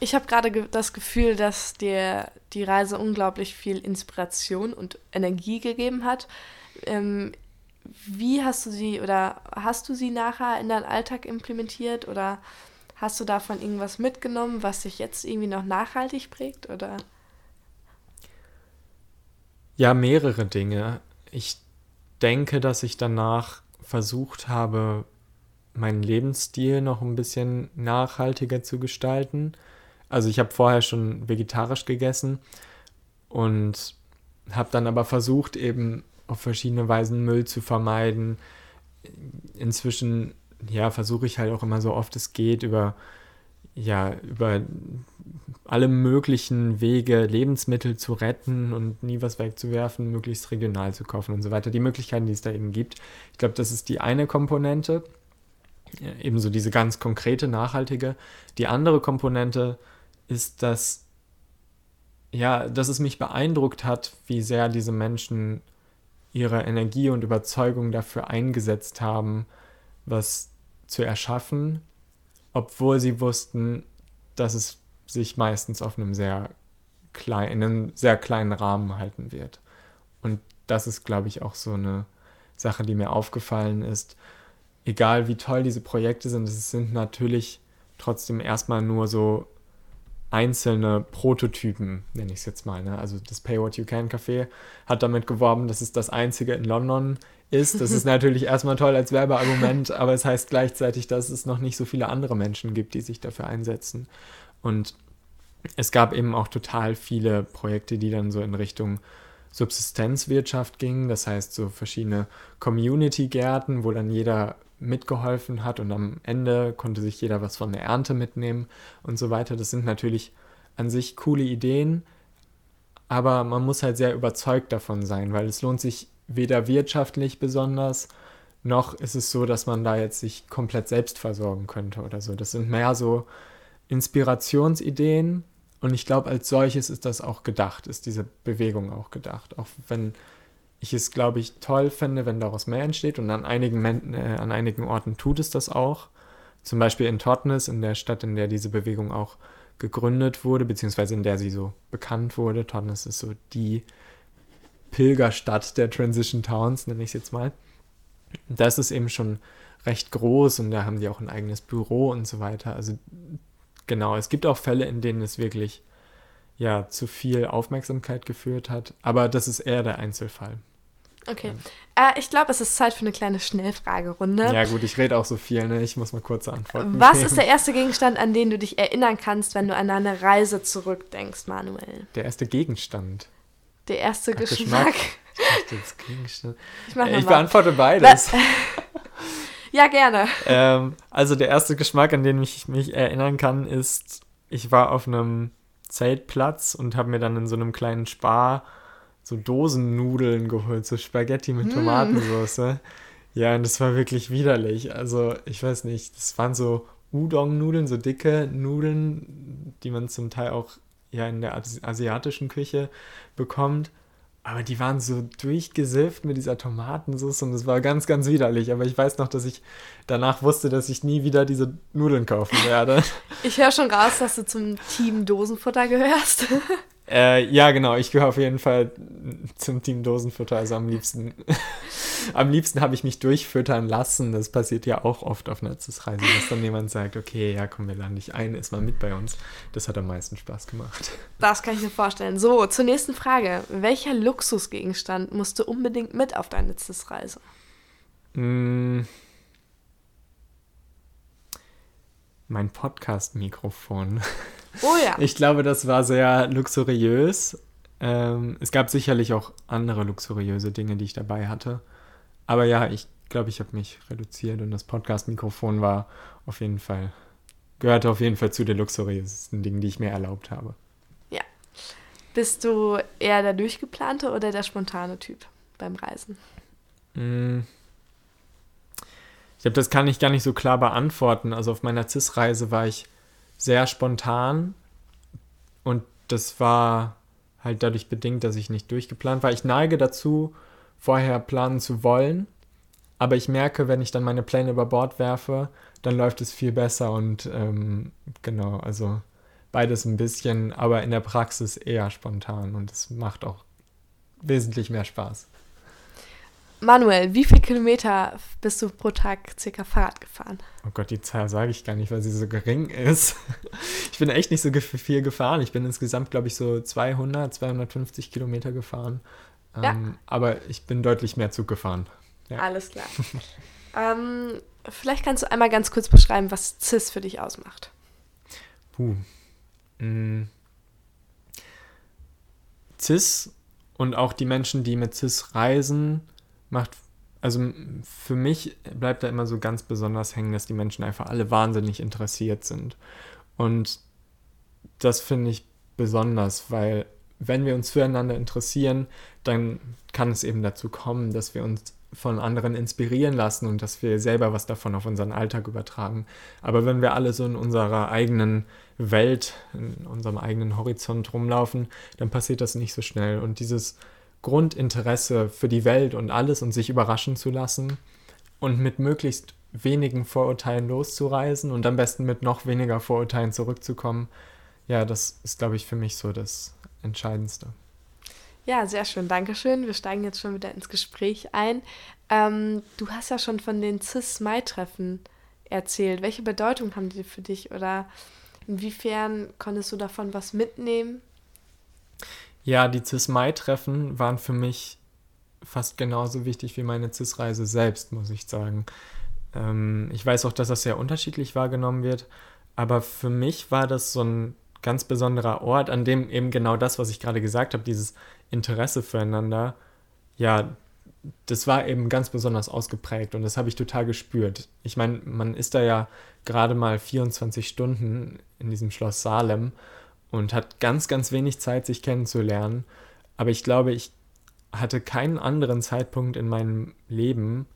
Ich habe gerade ge das Gefühl, dass dir die Reise unglaublich viel Inspiration und Energie gegeben hat. Ähm, wie hast du sie oder hast du sie nachher in deinen Alltag implementiert oder hast du davon irgendwas mitgenommen, was sich jetzt irgendwie noch nachhaltig prägt oder? Ja, mehrere Dinge. Ich denke, dass ich danach versucht habe, meinen Lebensstil noch ein bisschen nachhaltiger zu gestalten. Also ich habe vorher schon vegetarisch gegessen und habe dann aber versucht, eben auf verschiedene Weisen Müll zu vermeiden. Inzwischen, ja, versuche ich halt auch immer so oft es geht über, ja, über alle möglichen Wege Lebensmittel zu retten und nie was wegzuwerfen, möglichst regional zu kaufen und so weiter. Die Möglichkeiten, die es da eben gibt. Ich glaube, das ist die eine Komponente, ebenso diese ganz konkrete, nachhaltige. Die andere Komponente ist, dass ja, dass es mich beeindruckt hat, wie sehr diese Menschen ihre Energie und Überzeugung dafür eingesetzt haben, was zu erschaffen, obwohl sie wussten, dass es sich meistens auf einem sehr kleinen, in einem sehr kleinen Rahmen halten wird. Und das ist, glaube ich, auch so eine Sache, die mir aufgefallen ist. Egal wie toll diese Projekte sind, es sind natürlich trotzdem erstmal nur so einzelne Prototypen, nenne ich es jetzt mal. Ne? Also das Pay What You Can Café hat damit geworben, dass es das einzige in London ist. Das ist natürlich erstmal toll als Werbeargument, aber es heißt gleichzeitig, dass es noch nicht so viele andere Menschen gibt, die sich dafür einsetzen. Und es gab eben auch total viele Projekte, die dann so in Richtung Subsistenzwirtschaft gingen. Das heißt, so verschiedene Community-Gärten, wo dann jeder mitgeholfen hat und am Ende konnte sich jeder was von der Ernte mitnehmen und so weiter. Das sind natürlich an sich coole Ideen, aber man muss halt sehr überzeugt davon sein, weil es lohnt sich weder wirtschaftlich besonders, noch ist es so, dass man da jetzt sich komplett selbst versorgen könnte oder so. Das sind mehr so Inspirationsideen, Und ich glaube, als solches ist das auch gedacht, ist diese Bewegung auch gedacht. Auch wenn ich es, glaube ich, toll finde, wenn daraus mehr entsteht. Und an einigen, äh, an einigen Orten tut es das auch. Zum Beispiel in Totnes, in der Stadt, in der diese Bewegung auch gegründet wurde, beziehungsweise in der sie so bekannt wurde. Totnes ist so die Pilgerstadt der Transition Towns, nenne ich es jetzt mal. Da ist eben schon recht groß und da haben die auch ein eigenes Büro und so weiter. Also genau, es gibt auch Fälle, in denen es wirklich ja zu viel Aufmerksamkeit geführt hat, aber das ist eher der Einzelfall. Okay. Äh, ich glaube, es ist Zeit für eine kleine Schnellfragerunde. Ja, gut, ich rede auch so viel, ne? Ich muss mal kurz antworten. Was geben. ist der erste Gegenstand, an den du dich erinnern kannst, wenn du an deine Reise zurückdenkst, Manuel? Der erste Gegenstand. Der erste Ach, Geschmack. Geschmack. Ich, Gegenstand. ich, äh, ich beantworte beides. ja, gerne. Ähm, also der erste Geschmack, an den ich mich erinnern kann, ist, ich war auf einem Zeltplatz und habe mir dann in so einem kleinen Spar so Dosennudeln geholt, so Spaghetti mit mm. Tomatensauce. Ja, und das war wirklich widerlich. Also, ich weiß nicht, das waren so Udon-Nudeln, so dicke Nudeln, die man zum Teil auch ja in der asiatischen Küche bekommt. Aber die waren so durchgesifft mit dieser Tomatensauce und es war ganz, ganz widerlich. Aber ich weiß noch, dass ich danach wusste, dass ich nie wieder diese Nudeln kaufen werde. Ich höre schon raus, dass du zum Team Dosenfutter gehörst. Äh, ja, genau. Ich gehöre auf jeden Fall zum Team Dosenfutter. Also am liebsten, am liebsten habe ich mich durchfüttern lassen. Das passiert ja auch oft auf Netzesreisen, dass dann jemand sagt, okay, ja, komm, wir laden dich ein, ist mal mit bei uns. Das hat am meisten Spaß gemacht. Das kann ich mir vorstellen. So, zur nächsten Frage. Welcher Luxusgegenstand musst du unbedingt mit auf deine Netzesreise? Mm. Mein Podcast-Mikrofon. Oh ja. Ich glaube, das war sehr luxuriös. Ähm, es gab sicherlich auch andere luxuriöse Dinge, die ich dabei hatte. Aber ja, ich glaube, ich habe mich reduziert und das Podcast-Mikrofon war auf jeden Fall, gehörte auf jeden Fall zu den luxuriösesten Dingen, die ich mir erlaubt habe. Ja. Bist du eher der durchgeplante oder der spontane Typ beim Reisen? Mm. Ich glaube, das kann ich gar nicht so klar beantworten. Also auf meiner CIS-Reise war ich sehr spontan und das war halt dadurch bedingt, dass ich nicht durchgeplant war. Ich neige dazu, vorher planen zu wollen, aber ich merke, wenn ich dann meine Pläne über Bord werfe, dann läuft es viel besser und ähm, genau, also beides ein bisschen, aber in der Praxis eher spontan und es macht auch wesentlich mehr Spaß. Manuel, wie viele Kilometer bist du pro Tag circa Fahrrad gefahren? Oh Gott, die Zahl sage ich gar nicht, weil sie so gering ist. Ich bin echt nicht so viel gefahren. Ich bin insgesamt, glaube ich, so 200, 250 Kilometer gefahren. Ja. Ähm, aber ich bin deutlich mehr Zug gefahren. Ja. Alles klar. ähm, vielleicht kannst du einmal ganz kurz beschreiben, was CIS für dich ausmacht. Puh. Mm. CIS und auch die Menschen, die mit CIS reisen, macht, also für mich bleibt da immer so ganz besonders hängen, dass die Menschen einfach alle wahnsinnig interessiert sind. Und das finde ich besonders, weil wenn wir uns füreinander interessieren, dann kann es eben dazu kommen, dass wir uns von anderen inspirieren lassen und dass wir selber was davon auf unseren Alltag übertragen. Aber wenn wir alle so in unserer eigenen Welt, in unserem eigenen Horizont rumlaufen, dann passiert das nicht so schnell. Und dieses Grundinteresse für die Welt und alles und sich überraschen zu lassen und mit möglichst wenigen Vorurteilen loszureisen und am besten mit noch weniger Vorurteilen zurückzukommen. Ja, das ist, glaube ich, für mich so das Entscheidendste. Ja, sehr schön, Dankeschön. Wir steigen jetzt schon wieder ins Gespräch ein. Ähm, du hast ja schon von den CIS-Mai-Treffen erzählt. Welche Bedeutung haben die für dich oder inwiefern konntest du davon was mitnehmen? Ja, die CIS-Mai-Treffen waren für mich fast genauso wichtig wie meine CIS-Reise selbst, muss ich sagen. Ähm, ich weiß auch, dass das sehr unterschiedlich wahrgenommen wird, aber für mich war das so ein ganz besonderer Ort, an dem eben genau das, was ich gerade gesagt habe, dieses Interesse füreinander, ja, das war eben ganz besonders ausgeprägt und das habe ich total gespürt. Ich meine, man ist da ja gerade mal 24 Stunden in diesem Schloss Salem und hat ganz, ganz wenig Zeit, sich kennenzulernen. Aber ich glaube, ich hatte keinen anderen Zeitpunkt in meinem Leben,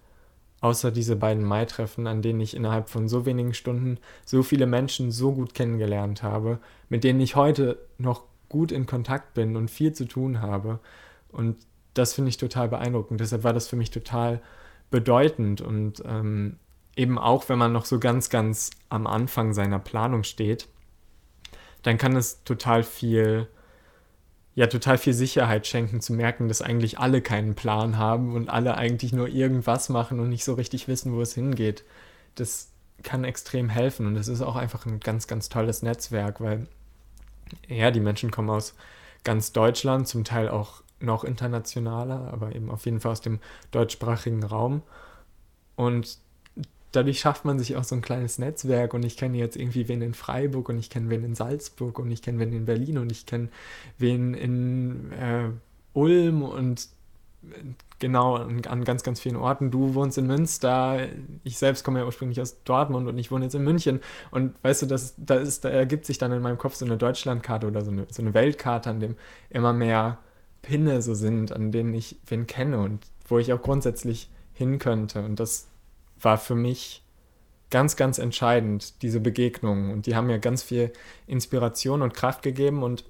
außer diese beiden Mai-Treffen, an denen ich innerhalb von so wenigen Stunden so viele Menschen so gut kennengelernt habe, mit denen ich heute noch gut in Kontakt bin und viel zu tun habe. Und das finde ich total beeindruckend. Deshalb war das für mich total bedeutend und ähm, eben auch, wenn man noch so ganz, ganz am Anfang seiner Planung steht, dann kann es total viel ja total viel Sicherheit schenken, zu merken, dass eigentlich alle keinen Plan haben und alle eigentlich nur irgendwas machen und nicht so richtig wissen, wo es hingeht. Das kann extrem helfen und es ist auch einfach ein ganz, ganz tolles Netzwerk, weil ja, die Menschen kommen aus ganz Deutschland, zum Teil auch noch internationaler, aber eben auf jeden Fall aus dem deutschsprachigen Raum. Und dadurch schafft man sich auch so ein kleines Netzwerk und ich kenne jetzt irgendwie wen in Freiburg und ich kenne wen in Salzburg und ich kenne wen in Berlin und ich kenne wen in äh, Ulm und äh, genau an, an, ganz, ganz vielen Orten. Du wohnst in Münster, ich selbst komme ja ursprünglich aus Dortmund und ich wohne jetzt in München und weißt du, das, da, ist, da ergibt sich dann in meinem Kopf so eine Deutschlandkarte oder so eine, so eine Weltkarte, an dem immer mehr Pinne so sind, an denen ich wen kenne und wo ich auch grundsätzlich hin könnte und das war für mich ganz, ganz entscheidend, diese Begegnungen. Und die haben mir ganz viel Inspiration und Kraft gegeben. Und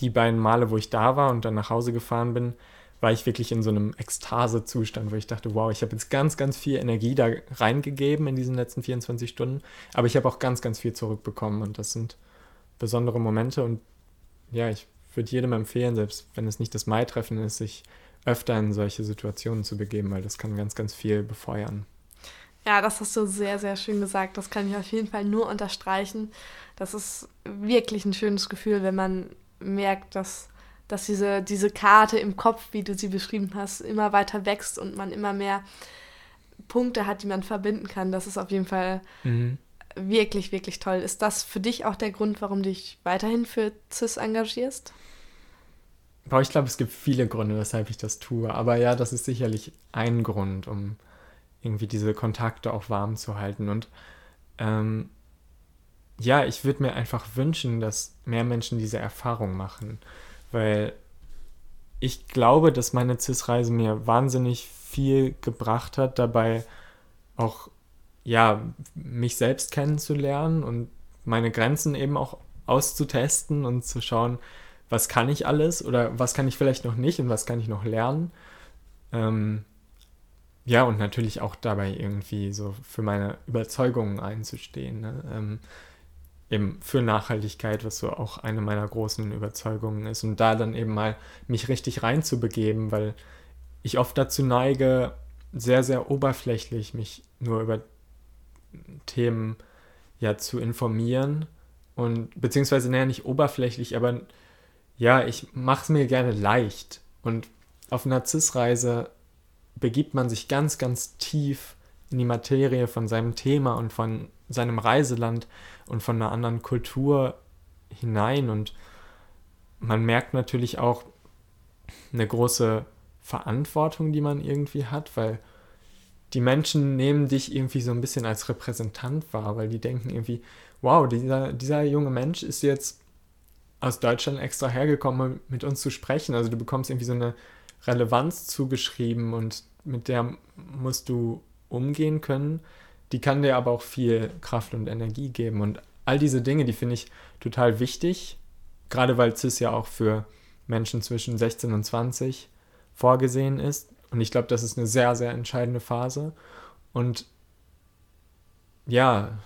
die beiden Male, wo ich da war und dann nach Hause gefahren bin, war ich wirklich in so einem Ekstase-Zustand, wo ich dachte, wow, ich habe jetzt ganz, ganz viel Energie da reingegeben in diesen letzten 24 Stunden, aber ich habe auch ganz, ganz viel zurückbekommen und das sind besondere Momente und ja, ich würde jedem empfehlen, selbst wenn es nicht das Mai-Treffen ist, sich öfter in solche Situationen zu begeben, weil das kann ganz, ganz viel befeuern. Ja, das hast du sehr, sehr schön gesagt. Das kann ich auf jeden Fall nur unterstreichen. Das ist wirklich ein schönes Gefühl, wenn man merkt, dass, dass diese, diese Karte im Kopf, wie du sie beschrieben hast, immer weiter wächst und man immer mehr Punkte hat, die man verbinden kann. Das ist auf jeden Fall mhm. wirklich, wirklich toll. Ist das für dich auch der Grund, warum du dich weiterhin für CIS engagierst? Aber ich glaube, es gibt viele Gründe, weshalb ich das tue. Aber ja, das ist sicherlich ein Grund, um irgendwie diese Kontakte auch warm zu halten. Und ähm, ja, ich würde mir einfach wünschen, dass mehr Menschen diese Erfahrung machen, weil ich glaube, dass meine CIS-Reise mir wahnsinnig viel gebracht hat, dabei auch ja, mich selbst kennenzulernen und meine Grenzen eben auch auszutesten und zu schauen, was kann ich alles oder was kann ich vielleicht noch nicht und was kann ich noch lernen. Ähm, ja, und natürlich auch dabei irgendwie so für meine Überzeugungen einzustehen. Ne? Ähm, eben für Nachhaltigkeit, was so auch eine meiner großen Überzeugungen ist. Und da dann eben mal mich richtig reinzubegeben, weil ich oft dazu neige, sehr, sehr oberflächlich mich nur über Themen ja zu informieren. Und beziehungsweise, naja, nicht oberflächlich, aber ja, ich mache es mir gerne leicht. Und auf einer begibt man sich ganz, ganz tief in die Materie von seinem Thema und von seinem Reiseland und von einer anderen Kultur hinein. Und man merkt natürlich auch eine große Verantwortung, die man irgendwie hat, weil die Menschen nehmen dich irgendwie so ein bisschen als Repräsentant wahr, weil die denken irgendwie, wow, dieser, dieser junge Mensch ist jetzt aus Deutschland extra hergekommen, um mit uns zu sprechen. Also du bekommst irgendwie so eine Relevanz zugeschrieben und mit der musst du umgehen können. Die kann dir aber auch viel Kraft und Energie geben. Und all diese Dinge, die finde ich total wichtig, gerade weil CIS ja auch für Menschen zwischen 16 und 20 vorgesehen ist. Und ich glaube, das ist eine sehr, sehr entscheidende Phase. Und ja,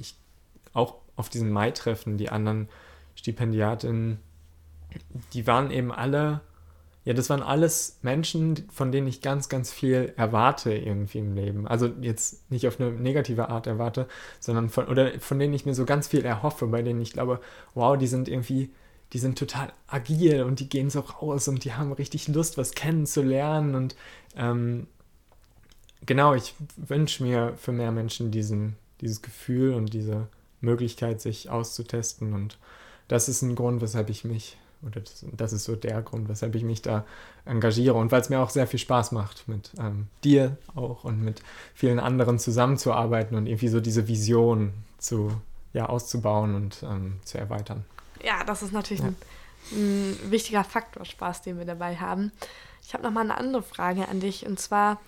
ich, auch auf diesen Mai-Treffen, die anderen Stipendiatinnen, die waren eben alle ja, das waren alles Menschen, von denen ich ganz, ganz viel erwarte irgendwie im Leben. Also jetzt nicht auf eine negative Art erwarte, sondern von, oder von denen ich mir so ganz viel erhoffe, bei denen ich glaube, wow, die sind irgendwie, die sind total agil und die gehen so raus und die haben richtig Lust, was kennenzulernen. Und ähm, genau, ich wünsche mir für mehr Menschen diesen, dieses Gefühl und diese Möglichkeit, sich auszutesten. Und das ist ein Grund, weshalb ich mich oder das, das, ist so der Grund, weshalb ich mich da engagiere und weil es mir auch sehr viel Spaß macht, mit ähm, dir auch und mit vielen anderen zusammenzuarbeiten und irgendwie so diese Vision zu, ja, auszubauen und ähm, zu erweitern. Ja, das ist natürlich ja. ein, ein, wichtiger Faktor, Spaß, den wir dabei haben. Ich habe noch mal eine andere Frage an dich und zwar,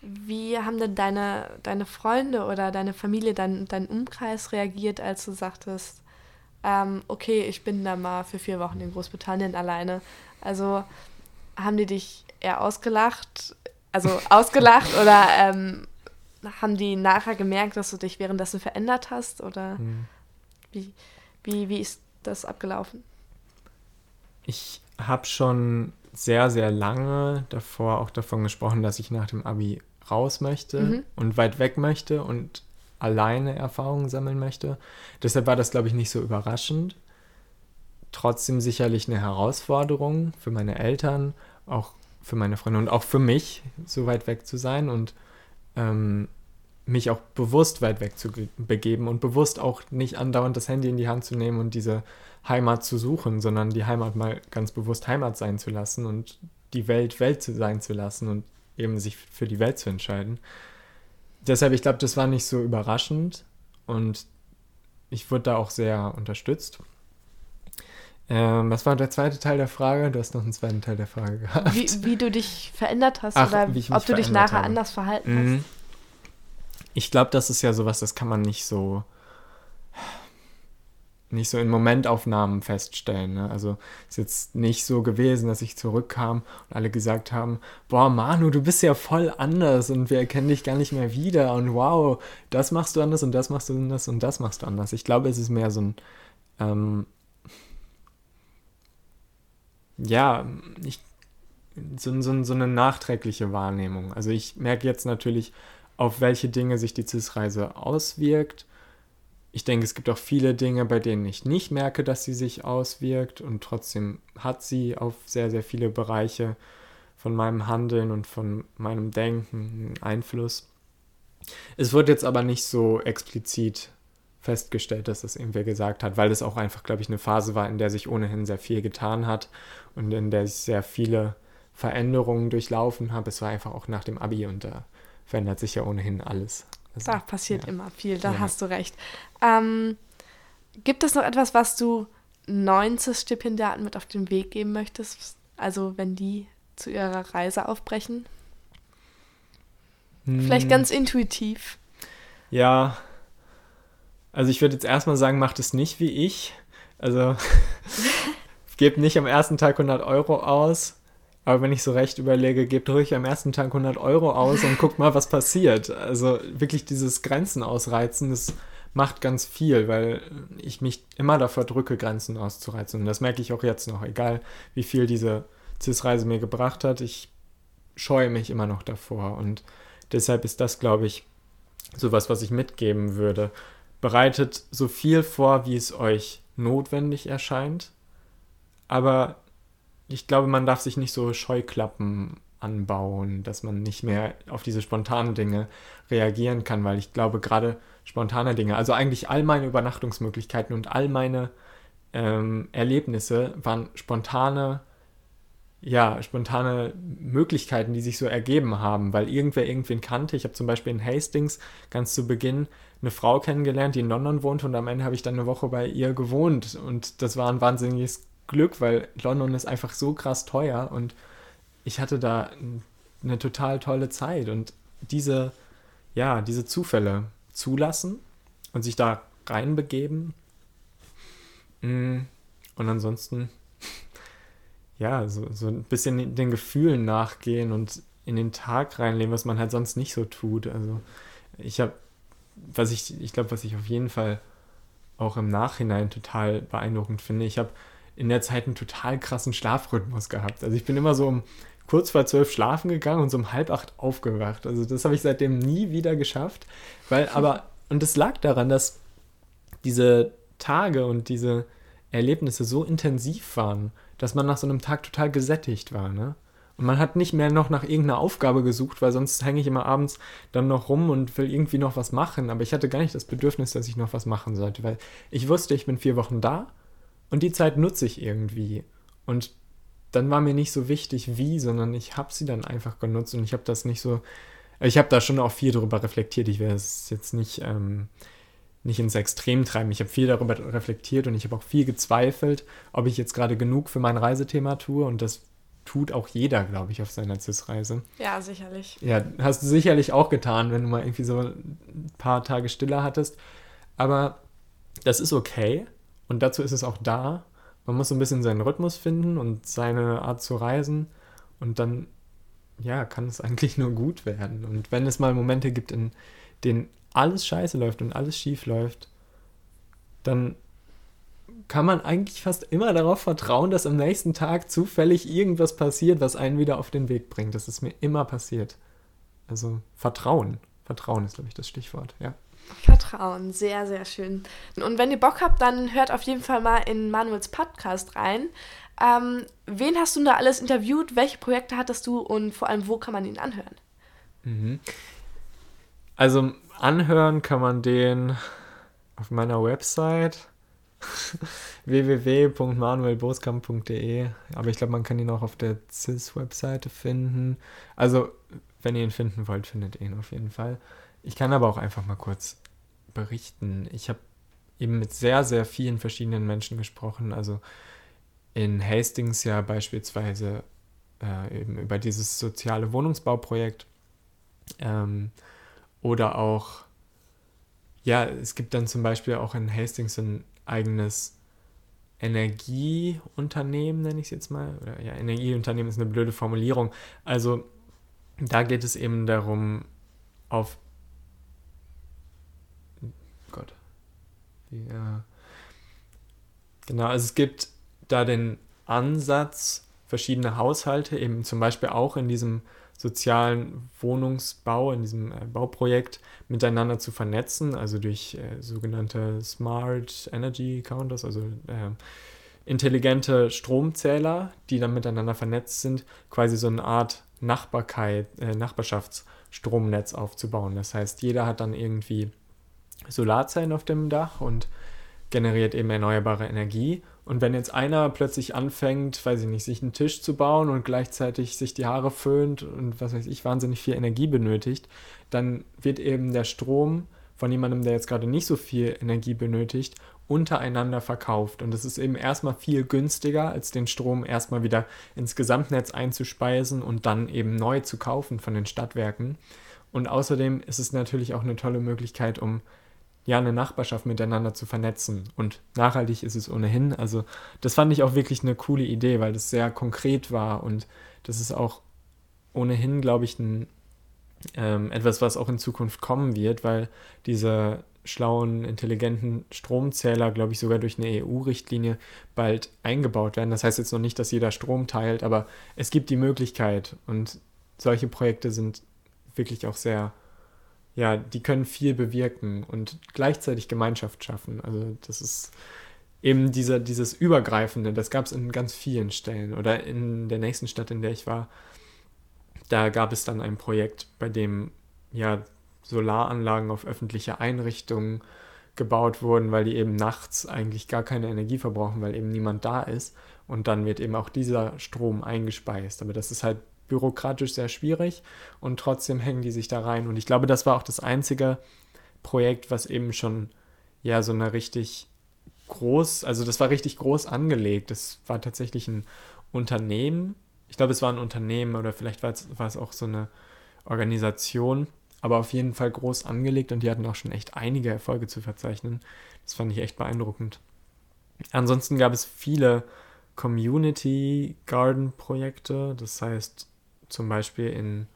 Wie haben denn deine, deine Freunde oder deine Familie, dein, dein Umkreis reagiert, als du sagtest, ähm, okay, ich bin da mal für vier Wochen in Großbritannien alleine? Also haben die dich eher ausgelacht, also ausgelacht oder ähm, haben die nachher gemerkt, dass du dich währenddessen verändert hast? Oder mhm. wie, wie, wie ist das abgelaufen? Ich habe schon sehr, sehr lange davor auch davon gesprochen, dass ich nach dem Abi raus möchte mhm. und weit weg möchte und alleine Erfahrungen sammeln möchte. Deshalb war das, glaube ich, nicht so überraschend. Trotzdem sicherlich eine Herausforderung für meine Eltern, auch für meine Freunde und auch für mich, so weit weg zu sein und ähm, mich auch bewusst weit weg zu begeben und bewusst auch nicht andauernd das Handy in die Hand zu nehmen und diese Heimat zu suchen, sondern die Heimat mal ganz bewusst Heimat sein zu lassen und die Welt Welt sein zu lassen und eben sich für die Welt zu entscheiden. Deshalb, ich glaube, das war nicht so überraschend und ich wurde da auch sehr unterstützt. Ähm, was war der zweite Teil der Frage? Du hast noch einen zweiten Teil der Frage gehabt. Wie, wie du dich verändert hast Ach, oder ob du dich nachher habe. anders verhalten mhm. hast. Ich glaube, das ist ja sowas, das kann man nicht so nicht so in Momentaufnahmen feststellen. Ne? Also ist jetzt nicht so gewesen, dass ich zurückkam und alle gesagt haben, boah, Manu, du bist ja voll anders und wir erkennen dich gar nicht mehr wieder und wow, das machst du anders und das machst du anders und das machst du anders. Ich glaube, es ist mehr so ein, ähm, ja, ich, so, so, so eine nachträgliche Wahrnehmung. Also ich merke jetzt natürlich, auf welche Dinge sich die CIS-Reise auswirkt ich denke, es gibt auch viele Dinge, bei denen ich nicht merke, dass sie sich auswirkt und trotzdem hat sie auf sehr, sehr viele Bereiche von meinem Handeln und von meinem Denken Einfluss. Es wird jetzt aber nicht so explizit festgestellt, dass das irgendwer gesagt hat, weil es auch einfach, glaube ich, eine Phase war, in der sich ohnehin sehr viel getan hat und in der ich sehr viele Veränderungen durchlaufen habe. Es war einfach auch nach dem Abi und da verändert sich ja ohnehin alles. Also, da passiert ja. immer viel, da ja. hast du recht. Ähm, gibt es noch etwas, was du 90 Stipendiaten mit auf den Weg geben möchtest? Also wenn die zu ihrer Reise aufbrechen? Hm. Vielleicht ganz intuitiv. Ja, also ich würde jetzt erstmal sagen, macht es nicht wie ich. Also gebt nicht am ersten Tag 100 Euro aus. Aber wenn ich so recht überlege, gebt ruhig am ersten Tag 100 Euro aus und guckt mal, was passiert. Also wirklich dieses Grenzen ausreizen, das macht ganz viel, weil ich mich immer davor drücke, Grenzen auszureizen. Und das merke ich auch jetzt noch, egal wie viel diese CIS-Reise mir gebracht hat. Ich scheue mich immer noch davor. Und deshalb ist das, glaube ich, sowas, was ich mitgeben würde. Bereitet so viel vor, wie es euch notwendig erscheint, aber ich glaube, man darf sich nicht so Scheuklappen anbauen, dass man nicht mehr auf diese spontanen Dinge reagieren kann, weil ich glaube, gerade spontane Dinge, also eigentlich all meine Übernachtungsmöglichkeiten und all meine ähm, Erlebnisse waren spontane, ja, spontane Möglichkeiten, die sich so ergeben haben, weil irgendwer irgendwen kannte. Ich habe zum Beispiel in Hastings ganz zu Beginn eine Frau kennengelernt, die in London wohnt und am Ende habe ich dann eine Woche bei ihr gewohnt und das war ein wahnsinniges Glück, weil London ist einfach so krass teuer und ich hatte da eine total tolle Zeit und diese, ja, diese Zufälle zulassen und sich da reinbegeben. Mm, und ansonsten, ja, so, so ein bisschen den Gefühlen nachgehen und in den Tag reinleben, was man halt sonst nicht so tut. Also ich habe, was ich, ich glaube, was ich auf jeden Fall auch im Nachhinein total beeindruckend finde, ich habe in der Zeit einen total krassen Schlafrhythmus gehabt. Also ich bin immer so um kurz vor zwölf schlafen gegangen und so um halb acht aufgewacht. Also das habe ich seitdem nie wieder geschafft. Weil aber, und es lag daran, dass diese Tage und diese Erlebnisse so intensiv waren, dass man nach so einem Tag total gesättigt war, ne? Und man hat nicht mehr noch nach irgendeiner Aufgabe gesucht, weil sonst hänge ich immer abends dann noch rum und will irgendwie noch was machen. Aber ich hatte gar nicht das Bedürfnis, dass ich noch was machen sollte, weil ich wusste, ich bin vier Wochen da und die Zeit nutze ich irgendwie. Und dann war mir nicht so wichtig, wie, sondern ich habe sie dann einfach genutzt und ich habe das nicht so. Ich habe da schon auch viel darüber reflektiert. Ich werde es jetzt nicht, ähm, nicht ins Extrem treiben. Ich habe viel darüber reflektiert und ich habe auch viel gezweifelt, ob ich jetzt gerade genug für mein Reisethema tue. Und das tut auch jeder, glaube ich, auf seiner CIS-Reise. Ja, sicherlich. Ja, hast du sicherlich auch getan, wenn du mal irgendwie so ein paar Tage stiller hattest. Aber das ist okay und dazu ist es auch da. Man muss so ein bisschen seinen Rhythmus finden und seine Art zu reisen und dann, ja, kann es eigentlich nur gut werden. Und wenn es mal Momente gibt, in denen alles scheiße läuft und alles schief läuft, dann kann man eigentlich fast immer darauf vertrauen, dass am nächsten Tag zufällig irgendwas passiert, was einen wieder auf den Weg bringt. Das ist mir immer passiert. Also Vertrauen. Vertrauen ist, glaube ich, das Stichwort, ja. Vertrauen, sehr, sehr schön. Und wenn ihr Bock habt, dann hört auf jeden Fall mal in Manuels Podcast rein. Ähm, wen hast du da alles interviewt? Welche Projekte hattest du und vor allem, wo kann man ihn anhören? Mhm. Also anhören kann man den auf meiner Website www.manuelboskamp.de aber ich glaube, man kann ihn auch auf der CIS-Webseite finden. Also, wenn ihr ihn finden wollt, findet ihr ihn auf jeden Fall. Ich kann aber auch einfach mal kurz berichten. Ich habe eben mit sehr, sehr vielen verschiedenen Menschen gesprochen. Also in Hastings ja beispielsweise äh, eben über dieses soziale Wohnungsbauprojekt. Ähm, oder auch, ja, es gibt dann zum Beispiel auch in Hastings ein eigenes Energieunternehmen, nenne ich es jetzt mal. Oder ja, Energieunternehmen ist eine blöde Formulierung. Also da geht es eben darum, auf Gott. Ja. Genau, also es gibt da den Ansatz, verschiedene Haushalte, eben zum Beispiel auch in diesem sozialen Wohnungsbau, in diesem äh, Bauprojekt miteinander zu vernetzen, also durch äh, sogenannte Smart Energy Counters, also äh, intelligente Stromzähler, die dann miteinander vernetzt sind, quasi so eine Art Nachbarkeit, äh, Nachbarschaftsstromnetz aufzubauen. Das heißt, jeder hat dann irgendwie Solarzellen auf dem Dach und generiert eben erneuerbare Energie. Und wenn jetzt einer plötzlich anfängt, weiß ich nicht, sich einen Tisch zu bauen und gleichzeitig sich die Haare föhnt und was weiß ich, wahnsinnig viel Energie benötigt, dann wird eben der Strom von jemandem, der jetzt gerade nicht so viel Energie benötigt, untereinander verkauft. Und es ist eben erstmal viel günstiger, als den Strom erstmal wieder ins Gesamtnetz einzuspeisen und dann eben neu zu kaufen von den Stadtwerken. Und außerdem ist es natürlich auch eine tolle Möglichkeit, um ja eine Nachbarschaft miteinander zu vernetzen. Und nachhaltig ist es ohnehin. Also das fand ich auch wirklich eine coole Idee, weil das sehr konkret war und das ist auch ohnehin, glaube ich, ein, ähm, etwas, was auch in Zukunft kommen wird, weil diese schlauen, intelligenten Stromzähler, glaube ich, sogar durch eine EU-Richtlinie bald eingebaut werden. Das heißt jetzt noch nicht, dass jeder Strom teilt, aber es gibt die Möglichkeit und solche Projekte sind wirklich auch sehr ja, die können viel bewirken und gleichzeitig Gemeinschaft schaffen. Also das ist eben dieser, dieses Übergreifende, das gab es in ganz vielen Stellen. Oder in der nächsten Stadt, in der ich war, da gab es dann ein Projekt, bei dem ja Solaranlagen auf öffentliche Einrichtungen gebaut wurden, weil die eben nachts eigentlich gar keine Energie verbrauchen, weil eben niemand da ist. Und dann wird eben auch dieser Strom eingespeist. Aber das ist halt bürokratisch sehr schwierig und trotzdem hängen die sich da rein. Und ich glaube, das war auch das einzige Projekt, was eben schon ja so eine richtig groß, also das war richtig groß angelegt. Das war tatsächlich ein Unternehmen. Ich glaube, es war ein Unternehmen oder vielleicht war es, war es auch so eine Organisation, aber auf jeden Fall groß angelegt und die hatten auch schon echt einige Erfolge zu verzeichnen. Das fand ich echt beeindruckend. Ansonsten gab es viele Community Garden Projekte, das heißt zum Beispiel in,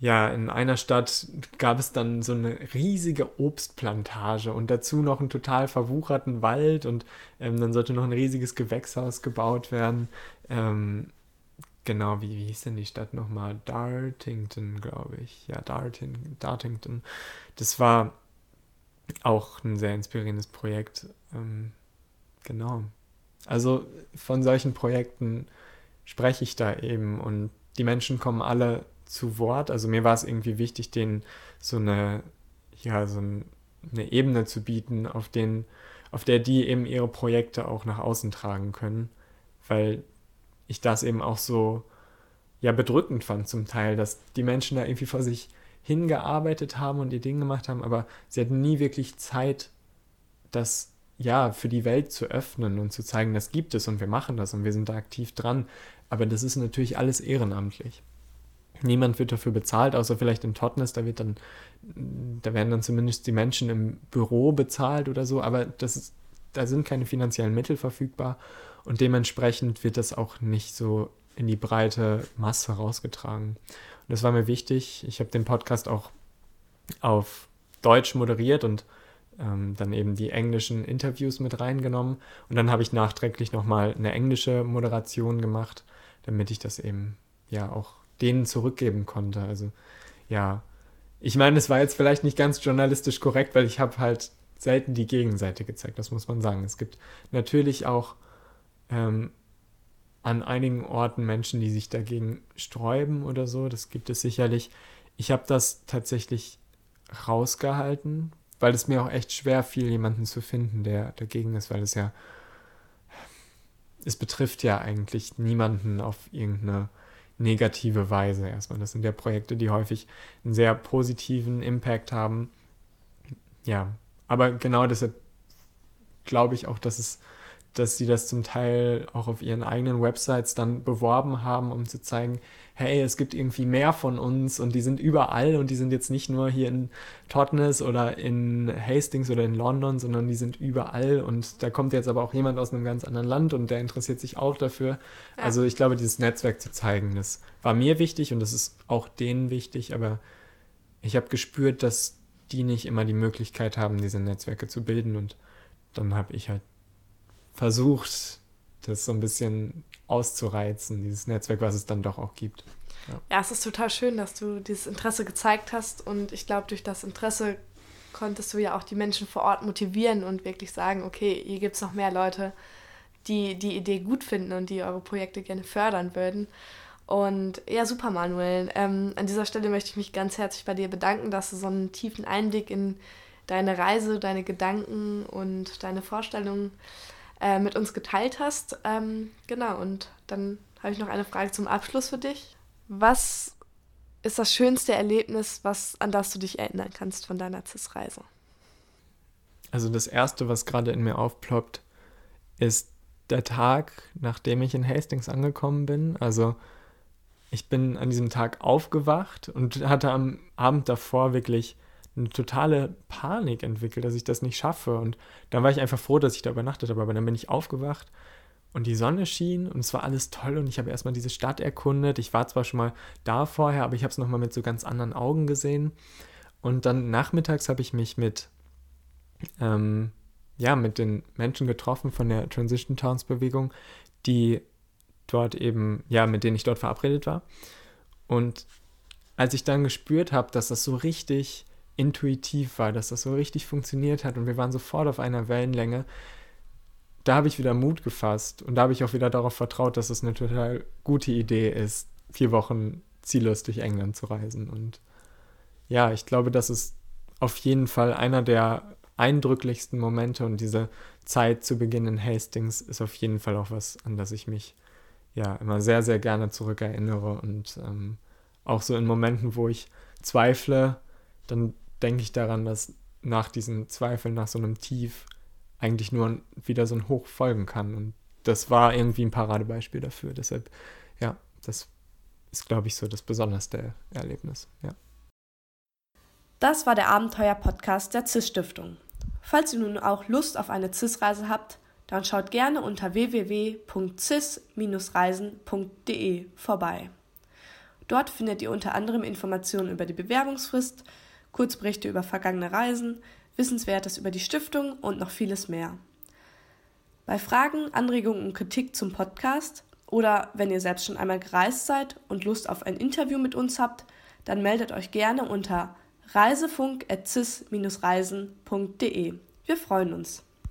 ja, in einer Stadt gab es dann so eine riesige Obstplantage und dazu noch einen total verwucherten Wald und ähm, dann sollte noch ein riesiges Gewächshaus gebaut werden. Ähm, genau, wie, wie hieß denn die Stadt nochmal? Dartington, glaube ich. Ja, Darting, Dartington. Das war auch ein sehr inspirierendes Projekt. Ähm, genau. Also von solchen Projekten spreche ich da eben und die Menschen kommen alle zu Wort. Also mir war es irgendwie wichtig, denen so eine, ja, so eine Ebene zu bieten, auf, den, auf der die eben ihre Projekte auch nach außen tragen können. Weil ich das eben auch so ja bedrückend fand zum Teil, dass die Menschen da irgendwie vor sich hingearbeitet haben und ihr Ding gemacht haben, aber sie hatten nie wirklich Zeit, das ja, für die Welt zu öffnen und zu zeigen, das gibt es und wir machen das und wir sind da aktiv dran. Aber das ist natürlich alles ehrenamtlich. Niemand wird dafür bezahlt, außer vielleicht in Totnes, da wird dann, da werden dann zumindest die Menschen im Büro bezahlt oder so, aber das ist, da sind keine finanziellen Mittel verfügbar und dementsprechend wird das auch nicht so in die breite Masse rausgetragen. Und das war mir wichtig. Ich habe den Podcast auch auf Deutsch moderiert und ähm, dann eben die englischen Interviews mit reingenommen. Und dann habe ich nachträglich nochmal eine englische Moderation gemacht, damit ich das eben ja auch denen zurückgeben konnte. Also ja, ich meine, es war jetzt vielleicht nicht ganz journalistisch korrekt, weil ich habe halt selten die Gegenseite gezeigt, das muss man sagen. Es gibt natürlich auch ähm, an einigen Orten Menschen, die sich dagegen sträuben oder so. Das gibt es sicherlich. Ich habe das tatsächlich rausgehalten, weil es mir auch echt schwer fiel, jemanden zu finden, der dagegen ist, weil es ja, es betrifft ja eigentlich niemanden auf irgendeine negative Weise erstmal. Das sind ja Projekte, die häufig einen sehr positiven Impact haben. Ja, aber genau deshalb glaube ich auch, dass es dass sie das zum Teil auch auf ihren eigenen Websites dann beworben haben, um zu zeigen, hey, es gibt irgendwie mehr von uns und die sind überall und die sind jetzt nicht nur hier in Totnes oder in Hastings oder in London, sondern die sind überall und da kommt jetzt aber auch jemand aus einem ganz anderen Land und der interessiert sich auch dafür. Ja. Also ich glaube, dieses Netzwerk zu zeigen, das war mir wichtig und das ist auch denen wichtig, aber ich habe gespürt, dass die nicht immer die Möglichkeit haben, diese Netzwerke zu bilden und dann habe ich halt versucht, das so ein bisschen auszureizen, dieses Netzwerk, was es dann doch auch gibt. Ja. ja, es ist total schön, dass du dieses Interesse gezeigt hast und ich glaube, durch das Interesse konntest du ja auch die Menschen vor Ort motivieren und wirklich sagen, okay, hier gibt es noch mehr Leute, die die Idee gut finden und die eure Projekte gerne fördern würden. Und ja, super, Manuel. Ähm, an dieser Stelle möchte ich mich ganz herzlich bei dir bedanken, dass du so einen tiefen Einblick in deine Reise, deine Gedanken und deine Vorstellungen äh, mit uns geteilt hast. Ähm, genau, und dann habe ich noch eine Frage zum Abschluss für dich. Was ist das schönste Erlebnis, was, an das du dich erinnern kannst von deiner CIS-Reise? Also das Erste, was gerade in mir aufploppt, ist der Tag, nachdem ich in Hastings angekommen bin. Also ich bin an diesem Tag aufgewacht und hatte am Abend davor wirklich eine totale Panik entwickelt, dass ich das nicht schaffe. Und dann war ich einfach froh, dass ich da übernachtet habe. Aber dann bin ich aufgewacht und die Sonne schien und es war alles toll und ich habe erstmal diese Stadt erkundet. Ich war zwar schon mal da vorher, aber ich habe es nochmal mit so ganz anderen Augen gesehen. Und dann nachmittags habe ich mich mit, ähm, ja, mit den Menschen getroffen von der Transition Towns Bewegung, die dort eben, ja, mit denen ich dort verabredet war. Und als ich dann gespürt habe, dass das so richtig intuitiv war, dass das so richtig funktioniert hat und wir waren sofort auf einer Wellenlänge, da habe ich wieder Mut gefasst und da habe ich auch wieder darauf vertraut, dass es eine total gute Idee ist, vier Wochen ziellos durch England zu reisen. Und ja, ich glaube, das ist auf jeden Fall einer der eindrücklichsten Momente und diese Zeit zu Beginn in Hastings ist auf jeden Fall auch was, an das ich mich ja immer sehr, sehr gerne zurückerinnere und ähm, auch so in Momenten, wo ich zweifle, dann denke ich daran, dass nach diesen Zweifeln, nach so einem Tief, eigentlich nur wieder so ein Hoch folgen kann. Und das war irgendwie ein Paradebeispiel dafür. Deshalb, ja, das ist, glaube ich, so das besonderste Erlebnis. Ja. Das war der Abenteuer-Podcast der CIS-Stiftung. Falls ihr nun auch Lust auf eine CIS-Reise habt, dann schaut gerne unter www.cis-reisen.de vorbei. Dort findet ihr unter anderem Informationen über die Bewerbungsfrist, Kurzberichte über vergangene Reisen, Wissenswertes über die Stiftung und noch vieles mehr. Bei Fragen, Anregungen und Kritik zum Podcast oder wenn ihr selbst schon einmal gereist seid und Lust auf ein Interview mit uns habt, dann meldet euch gerne unter reisefunk.cis-reisen.de. Wir freuen uns.